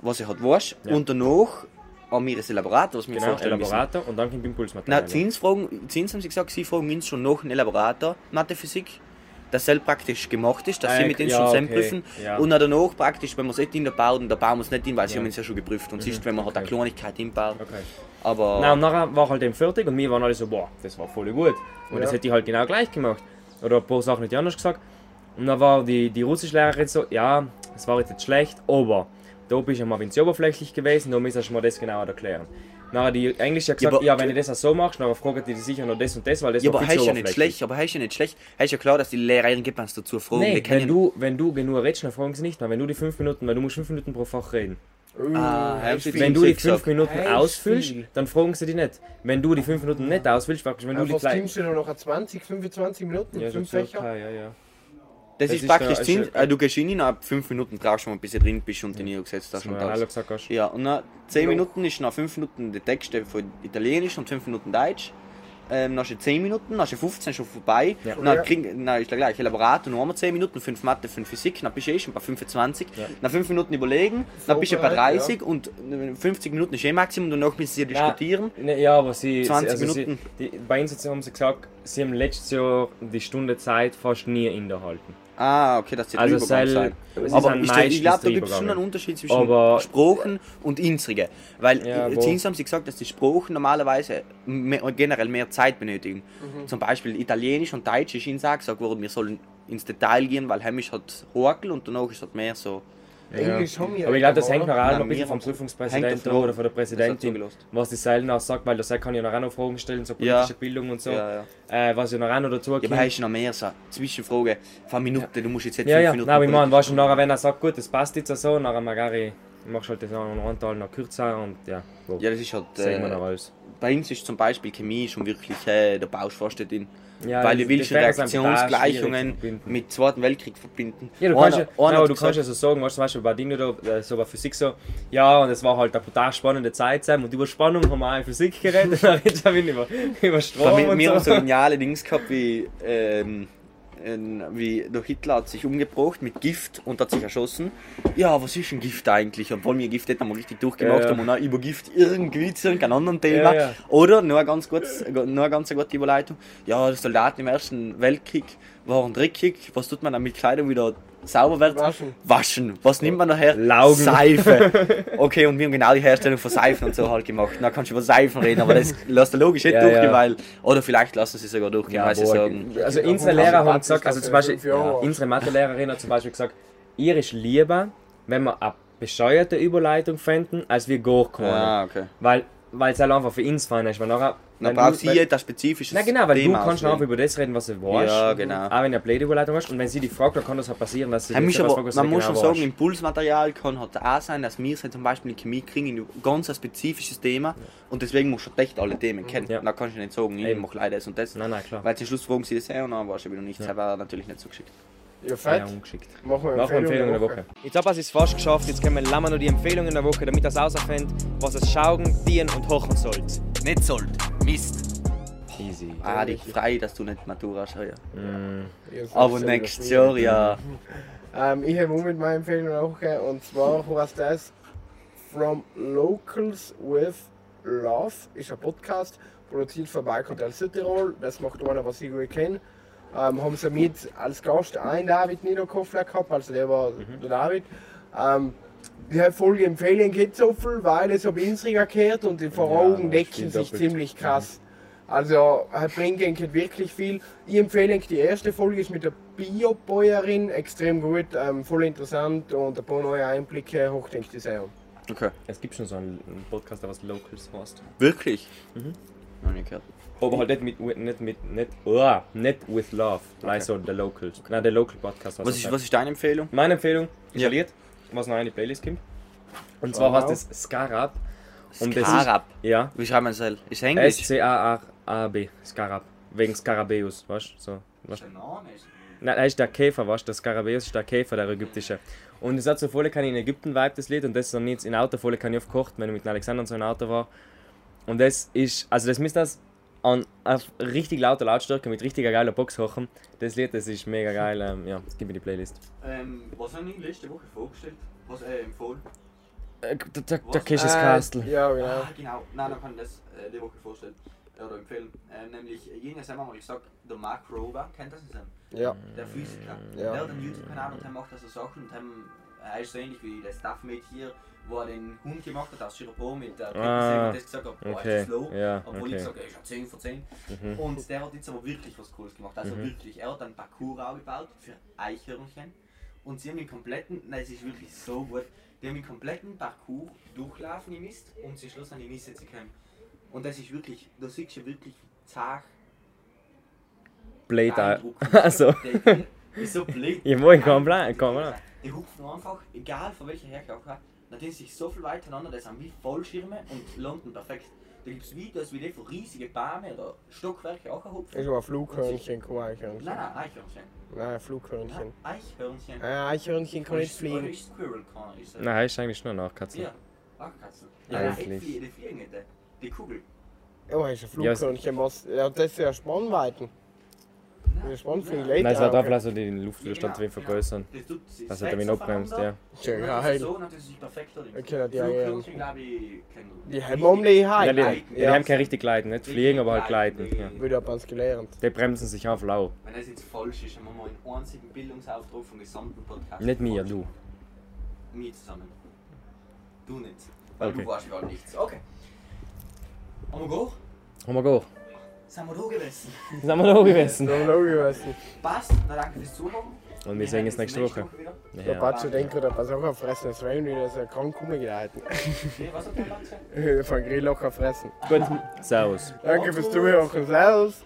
[SPEAKER 4] was ich halt weiß.
[SPEAKER 2] Ja.
[SPEAKER 4] Und danach haben wir das Elaborat, was wir
[SPEAKER 2] Genau,
[SPEAKER 4] vorstellen müssen.
[SPEAKER 2] Elaborator und dann kommt Impulsmaterial.
[SPEAKER 4] Na, Zins, fragen, Zins haben sie gesagt, sie fragen uns schon nach einem Elaborator Mathe Physik, das selbst praktisch gemacht ist, dass sie
[SPEAKER 2] Äh,
[SPEAKER 4] mit denen
[SPEAKER 2] ja,
[SPEAKER 4] schon
[SPEAKER 2] okay,
[SPEAKER 4] prüfen.
[SPEAKER 2] ja.
[SPEAKER 4] Und dann danach praktisch, wenn wir es nicht in der bauen, dann bauen wir es nicht in, weil sie
[SPEAKER 2] Ja.
[SPEAKER 4] haben uns ja schon geprüft. Und sonst, wenn man halt eine
[SPEAKER 2] okay.
[SPEAKER 4] Kleinigkeit inbaut.
[SPEAKER 2] Okay.
[SPEAKER 4] Aber
[SPEAKER 2] Nein, und nachher war halt eben fertig und wir waren alle so, boah, das war voll gut. Und das
[SPEAKER 1] Ja.
[SPEAKER 2] hätte ich halt genau gleich gemacht. Oder ein paar Sachen nicht anders gesagt. Und dann war die, die Russischlehrerin so, ja, es war jetzt nicht schlecht, aber da bist du mal wenn oberflächlich gewesen, da müsstest du mir das genauer erklären. Nachher die Englische hat
[SPEAKER 4] Ja,
[SPEAKER 2] gesagt,
[SPEAKER 4] aber-
[SPEAKER 2] ja, wenn du das auch so machst, dann fragt die dich sicher noch das und das, weil das
[SPEAKER 4] Ja,
[SPEAKER 2] war
[SPEAKER 4] aber
[SPEAKER 2] viel
[SPEAKER 4] heißt
[SPEAKER 2] zu
[SPEAKER 4] ja nicht schlecht, aber heißt ja nicht schlecht. Heißt ja klar, dass die Lehrerin gibt uns dazu fragen.
[SPEAKER 2] Nee, wenn du, wenn du genug redest, dann fragen sie nicht mehr. Wenn du die fünf Minuten, weil du musst fünf Minuten pro Fach reden.
[SPEAKER 4] Ah,
[SPEAKER 1] äh.
[SPEAKER 2] Wenn du die
[SPEAKER 4] Zickzack.
[SPEAKER 2] 5 Minuten
[SPEAKER 1] Hey,
[SPEAKER 2] ausfüllst, dann fragen sie dich nicht. Wenn du die 5 Minuten nicht ausfüllst, wenn du die
[SPEAKER 1] Was
[SPEAKER 2] gleich...
[SPEAKER 1] noch nach 20, 25 Minuten?
[SPEAKER 2] Ja,
[SPEAKER 1] fünf Fächer?
[SPEAKER 2] ja, ja.
[SPEAKER 4] Das,
[SPEAKER 2] Das
[SPEAKER 4] ist
[SPEAKER 2] ist
[SPEAKER 4] praktisch
[SPEAKER 2] da- ist-
[SPEAKER 4] äh, du gehst rein, nach 5 Minuten brauchst du mal, bis du drin bist und den niedergesetzt hast.
[SPEAKER 2] Das
[SPEAKER 4] Und alles.
[SPEAKER 2] gesagt hast.
[SPEAKER 4] Ja, und nach 10 Minuten ist nach 5 Minuten der Text von Italienisch und 5 Minuten Deutsch. Ähm, dann hast du 10 Minuten, dann hast du 15 schon vorbei.
[SPEAKER 2] Ja.
[SPEAKER 4] Und dann,
[SPEAKER 1] Ja.
[SPEAKER 4] krieg, dann ist der gleiche Laborator, noch einmal 10 Minuten, 5 Mathe, 5 Physik, dann bist du eh schon bei 25.
[SPEAKER 2] Ja.
[SPEAKER 4] Nach 5 Minuten überlegen, dann bist du bei
[SPEAKER 1] Vorbereitet,
[SPEAKER 4] 30 und äh, 50 Minuten ist eh Maximum, danach müssen sie diskutieren.
[SPEAKER 2] Ne, ja, aber sie.
[SPEAKER 4] 20
[SPEAKER 2] sie, also
[SPEAKER 4] Minuten.
[SPEAKER 2] Sie, die, bei uns haben sie gesagt, sie haben letztes Jahr die Stunde Zeit fast nie innehalten.
[SPEAKER 4] Ah, okay, das wird
[SPEAKER 2] Also
[SPEAKER 4] Übergang
[SPEAKER 2] sel-
[SPEAKER 4] sein.
[SPEAKER 2] es
[SPEAKER 4] Aber ich, ich glaube, da gibt es schon einen Unterschied zwischen
[SPEAKER 2] Aber-
[SPEAKER 4] Sprachen und Insrige. Weil
[SPEAKER 2] Ja, wo?
[SPEAKER 4] Zins haben sie gesagt, dass die Sprachen normalerweise mehr, generell mehr Zeit benötigen.
[SPEAKER 2] Mhm.
[SPEAKER 4] Zum Beispiel Italienisch und Deutsch ist ihnen gesagt worden, wir sollen ins Detail gehen, weil Heimisch hat Horkel und danach ist halt mehr so.
[SPEAKER 1] Englisch haben wir
[SPEAKER 2] Aber ich glaube, das hängt noch auch noch ein bisschen vom Prüfungspräsidenten oder von der
[SPEAKER 4] Das
[SPEAKER 2] Präsidentin, was die Seil noch sagt, weil Seil kann ja noch auch noch Fragen stellen zur politischen Bildung und so. Äh, was ja noch auch noch dazu
[SPEAKER 4] Ja, aber hast noch mehr so Zwischenfrage von Minuten, du musst jetzt nicht
[SPEAKER 2] Ja,
[SPEAKER 4] fünf
[SPEAKER 2] ja,
[SPEAKER 4] Minuten.
[SPEAKER 2] nein, aber ich meine, weißt du, nachher, wenn er sagt, gut, das passt jetzt so, nachher magari machst du halt den anderen Anteil noch kürzer und ja,
[SPEAKER 4] Ja, das ist halt.
[SPEAKER 2] sehen wir noch
[SPEAKER 4] Äh,
[SPEAKER 2] alles.
[SPEAKER 4] Bei uns ist zum Beispiel Chemie schon wirklich, äh, da baust fast nicht in.
[SPEAKER 2] Ja,
[SPEAKER 4] weil du willst Reaktionsgleichungen mit Zweiten Weltkrieg verbinden.
[SPEAKER 2] Ja, du
[SPEAKER 4] Einer-
[SPEAKER 2] kannst, ja,
[SPEAKER 4] einer
[SPEAKER 2] nein,
[SPEAKER 4] hat
[SPEAKER 2] aber du kannst ja so sagen, weißt du, zum Beispiel bei Dingen da, äh, so bei Physik so, ja, und es war halt eine total spannende Zeit sein und über Spannung haben wir auch in Physik geredet, dann redest du über, über Strom
[SPEAKER 4] wir,
[SPEAKER 2] und
[SPEAKER 4] wir haben so
[SPEAKER 2] so.
[SPEAKER 4] geniale Dings gehabt wie, ähm, ein- wie der Hitler hat sich umgebracht mit Gift und hat sich erschossen. Ja, was ist ein Gift eigentlich? Obwohl wir Gift nicht einmal richtig durchgemacht
[SPEAKER 2] Ja, ja.
[SPEAKER 4] haben und auch über Gift irgendwie zu irgendeinem anderen Thema.
[SPEAKER 2] Ja, ja.
[SPEAKER 4] Oder, nur eine ganz, kurz, nur eine ganz gute Überleitung, ja, die Soldaten im Ersten Weltkrieg waren dreckig. Was tut man dann mit Kleidung wieder sauber wird?
[SPEAKER 1] Waschen.
[SPEAKER 4] Waschen. Was nimmt man nachher?
[SPEAKER 2] Laugen.
[SPEAKER 4] Seife. Okay, und wir haben genau die Herstellung von Seifen und so halt gemacht. Da kannst du über Seifen reden, aber das lässt du logisch nicht
[SPEAKER 2] Ja,
[SPEAKER 4] durchgehen,
[SPEAKER 2] ja.
[SPEAKER 4] weil. Oder vielleicht lassen sie sogar durchgehen,
[SPEAKER 2] Ja,
[SPEAKER 4] weil sie
[SPEAKER 2] boah,
[SPEAKER 4] sagen.
[SPEAKER 2] also unsere Lehrer
[SPEAKER 1] haben
[SPEAKER 2] gesagt, also zum Beispiel, ja, unsere Mathelehrerin hat zum Beispiel gesagt, ihr ist lieber, wenn wir eine bescheuerte Überleitung fänden, als wir gar keine.
[SPEAKER 4] Ah, okay.
[SPEAKER 2] Weil, weil es halt einfach für uns fein ist. Weil nachher,
[SPEAKER 4] Dann braucht sie ein spezifisches
[SPEAKER 2] Na genau, weil
[SPEAKER 4] Thema
[SPEAKER 2] du kannst auch
[SPEAKER 4] auswählen.
[SPEAKER 2] über das reden, was du weißt.
[SPEAKER 4] Ja, genau.
[SPEAKER 2] Auch wenn du eine blöde Überleitung hast. Und wenn sie dich fragt, dann kann das halt passieren, dass sie
[SPEAKER 4] Man
[SPEAKER 2] dich
[SPEAKER 4] aber,
[SPEAKER 2] was
[SPEAKER 4] man muss
[SPEAKER 2] nicht
[SPEAKER 4] schon
[SPEAKER 2] genau
[SPEAKER 4] sagen. Impulsmaterial kann halt auch sein, dass wir sind zum Beispiel in Chemie kriegen ein ganz spezifisches Thema und deswegen musst du echt alle Themen kennen.
[SPEAKER 2] Ja.
[SPEAKER 4] Da kannst du nicht sagen, ich mache leider das und das.
[SPEAKER 2] Nein, nein, klar.
[SPEAKER 4] Weil zum Schluss fragen sie das her und dann warst du wieder nichts.
[SPEAKER 2] Ja.
[SPEAKER 4] Das war natürlich nicht so geschickt.
[SPEAKER 1] Ja,
[SPEAKER 2] Ja,
[SPEAKER 1] fett.
[SPEAKER 2] ungeschickt.
[SPEAKER 1] Machen wir
[SPEAKER 2] wir Empfehlungen der Woche. Jetzt habe ich es fast geschafft. Jetzt können wir lange noch die Empfehlungen der Woche, damit das herausfindet, was es schauen, dienen und hochen sollt.
[SPEAKER 4] Nicht sollt. Mist.
[SPEAKER 2] Easy.
[SPEAKER 4] Ah, dich frei, dass du nicht Matura hast. Ja.
[SPEAKER 1] So
[SPEAKER 4] Aber nächstes Jahr, ja.
[SPEAKER 1] Ähm, ich habe auch mit meiner Empfehlung der Woche und zwar heißt das From Locals with Love. Ist ein Podcast, produziert von Bike Hotel Südtirol. Das macht einer, was ich gut kenne. Ähm, haben sie mit als Gast einen David Niederkoffler gehabt, also der war der David. Ähm, die Folge empfehlen geht so viel, weil es auf Instagram gehört und die vor
[SPEAKER 2] Ja,
[SPEAKER 1] decken sich
[SPEAKER 2] doppelt.
[SPEAKER 1] ziemlich krass. Also, er bringt eigentlich wirklich viel. Ich empfehle die erste Folge ist mit der Biobäuerin extrem gut, ähm, voll interessant und ein paar neue Einblicke, hoch denke ich sehr.
[SPEAKER 4] Okay.
[SPEAKER 2] Es gibt schon so einen einen Podcast, der was Locals heißt.
[SPEAKER 4] Wirklich?
[SPEAKER 2] Mhm.
[SPEAKER 4] Noch nicht gehört.
[SPEAKER 2] Aber halt nicht mit, nicht mit, nicht, oh, nicht with love. Okay. so der Locals. Nein, der Local Podcast.
[SPEAKER 4] Was
[SPEAKER 2] das.
[SPEAKER 4] ist, was ist deine Empfehlung?
[SPEAKER 2] Meine Empfehlung ist
[SPEAKER 4] Ja.
[SPEAKER 2] ein Lied, was noch in die Playlist kommt. Und zwar
[SPEAKER 1] Wow.
[SPEAKER 2] heißt es Scarab. Und das
[SPEAKER 4] Scarab.
[SPEAKER 2] Ist, ja.
[SPEAKER 4] Wie schreibt man es? Ist Englisch?
[SPEAKER 2] S-C-A-R-A-B. Scarab. Wegen Scarabeus, weißt du? So, weißt? Nein, er ist der Käfer, weißt du? Der Scarabeus ist der Käfer, der ägyptische. Und es hat so voll kann in Ägypten vibe das Lied und das ist dann jetzt in Auto voll kann ich oft gekocht, wenn ich mit Alexander so im Auto war. Und das ist, also das müsst das an auf richtig lauter Lautstärke mit richtiger geiler Box hochen. Das Lied, das ist mega geil. Ähm, ja, das gibt mir die Playlist.
[SPEAKER 4] Ähm, was habe ich letzte Woche vorgestellt? Was äh, empfohlen?
[SPEAKER 2] Äh, der? Kisses
[SPEAKER 1] Äh,
[SPEAKER 2] Castle.
[SPEAKER 1] Ja, genau.
[SPEAKER 4] Ah, genau. Nein, dann kann ich das äh, die Woche vorstellen. Äh, oder empfehlen. Ähm, nämlich, äh, jenes haben wir mal gesagt, der Mark Rober, kennt das Sam?
[SPEAKER 1] Ja.
[SPEAKER 4] Der Physiker.
[SPEAKER 1] Ja.
[SPEAKER 4] Der hat einen YouTube-Kanal und der macht also Sachen und haben, er ist so ähnlich wie der Staffmate hier, wo er den Hund gemacht hat aus Styropor mit der
[SPEAKER 2] Ah,
[SPEAKER 4] und das gesagt hat, boah,
[SPEAKER 2] okay.
[SPEAKER 4] ist das low.
[SPEAKER 2] Ja,
[SPEAKER 4] Obwohl
[SPEAKER 2] okay.
[SPEAKER 4] ich gesagt habe, ist ein 10 von 10.
[SPEAKER 2] Mhm.
[SPEAKER 4] Und der hat jetzt aber wirklich was Cooles gemacht. Also wirklich, er hat einen Parcours auch gebaut für Eichhörnchen. Und sie haben den kompletten, nein, es ist wirklich so gut, die haben den kompletten Parcours durchlaufen im Mist und zum Schluss an die Mist zu kommen. Und das ist wirklich, da siehst du wirklich zart
[SPEAKER 2] Blade. Also.
[SPEAKER 4] Der ist so blöd.
[SPEAKER 2] Ich wollte keinen Plan. Kein Plan.
[SPEAKER 4] Die hupfen einfach, egal von welcher Herkunft, dann sind sie so viel weiter auseinander, das sind wie Fallschirme und landen perfekt. Da gibt es Videos, wie die von riesigen Bäumen oder Stockwerke auch hupfen.
[SPEAKER 1] Ist aber Flughörnchen, kein
[SPEAKER 4] Nein,
[SPEAKER 1] Eichhörnchen.
[SPEAKER 4] nein, Eichhörnchen.
[SPEAKER 1] Nein, Flughörnchen.
[SPEAKER 4] Nein, Eichhörnchen.
[SPEAKER 1] Ein Eichhörnchen kann nicht fliegen.
[SPEAKER 4] ist Squirrel kann, ist er.
[SPEAKER 2] Nein, ist eigentlich nur Nachkatze.
[SPEAKER 4] Ja, Achkatzen.
[SPEAKER 2] Ja,
[SPEAKER 4] Ja,
[SPEAKER 2] eigentlich.
[SPEAKER 4] die, die fliegen, die, die Kugel.
[SPEAKER 1] Oh, ist ein Flughörnchen, was. Ja, das ist ja Spannweiten. Das ist spannend für die Leute.
[SPEAKER 2] Nein, es wird
[SPEAKER 1] auch.
[SPEAKER 2] einfach lassen, die Luftwiderstand
[SPEAKER 4] genau,
[SPEAKER 2] vergrößern.
[SPEAKER 4] Das tut sie
[SPEAKER 2] Das
[SPEAKER 4] sechs
[SPEAKER 2] hat er mich noch bremst, ja.
[SPEAKER 1] Schön
[SPEAKER 4] Ja,
[SPEAKER 1] geil.
[SPEAKER 4] So, dann ist es perfekt da drin.
[SPEAKER 1] Okay, die haben
[SPEAKER 4] kennen
[SPEAKER 1] Die haben um die
[SPEAKER 2] Ja, die, die haben kein richtig Gleiten, nicht fliegen, aber halt gleiten. Ja.
[SPEAKER 1] Würde aber uns gelernt.
[SPEAKER 2] Die bremsen sich auf lau.
[SPEAKER 4] Wenn das jetzt falsch ist, dann machen wir einen einzigen Bildungsauftrag vom gesamten Podcast.
[SPEAKER 2] Nicht mir, du.
[SPEAKER 4] Mir zusammen. Du nicht. Weil
[SPEAKER 2] Okay.
[SPEAKER 4] du warst gar nichts. Okay. Haben wir go?
[SPEAKER 2] Komm mal go.
[SPEAKER 4] Sind wir da gewesen?
[SPEAKER 2] Sind wir da gewesen?
[SPEAKER 1] So logisch gewesen.
[SPEAKER 4] Passt, dann danke fürs Zuhören.
[SPEAKER 2] Und wir sehen uns nächste Woche.
[SPEAKER 4] wieder.
[SPEAKER 1] Der
[SPEAKER 2] Ja.
[SPEAKER 1] Batsche denkt, der was auch fressen, das Rennen wieder so krank rumgehalten.
[SPEAKER 4] Okay, was hat der Lanze?
[SPEAKER 1] Von Grill locker fressen.
[SPEAKER 2] Gut, Servus.
[SPEAKER 1] Danke fürs Zuhören. Servus.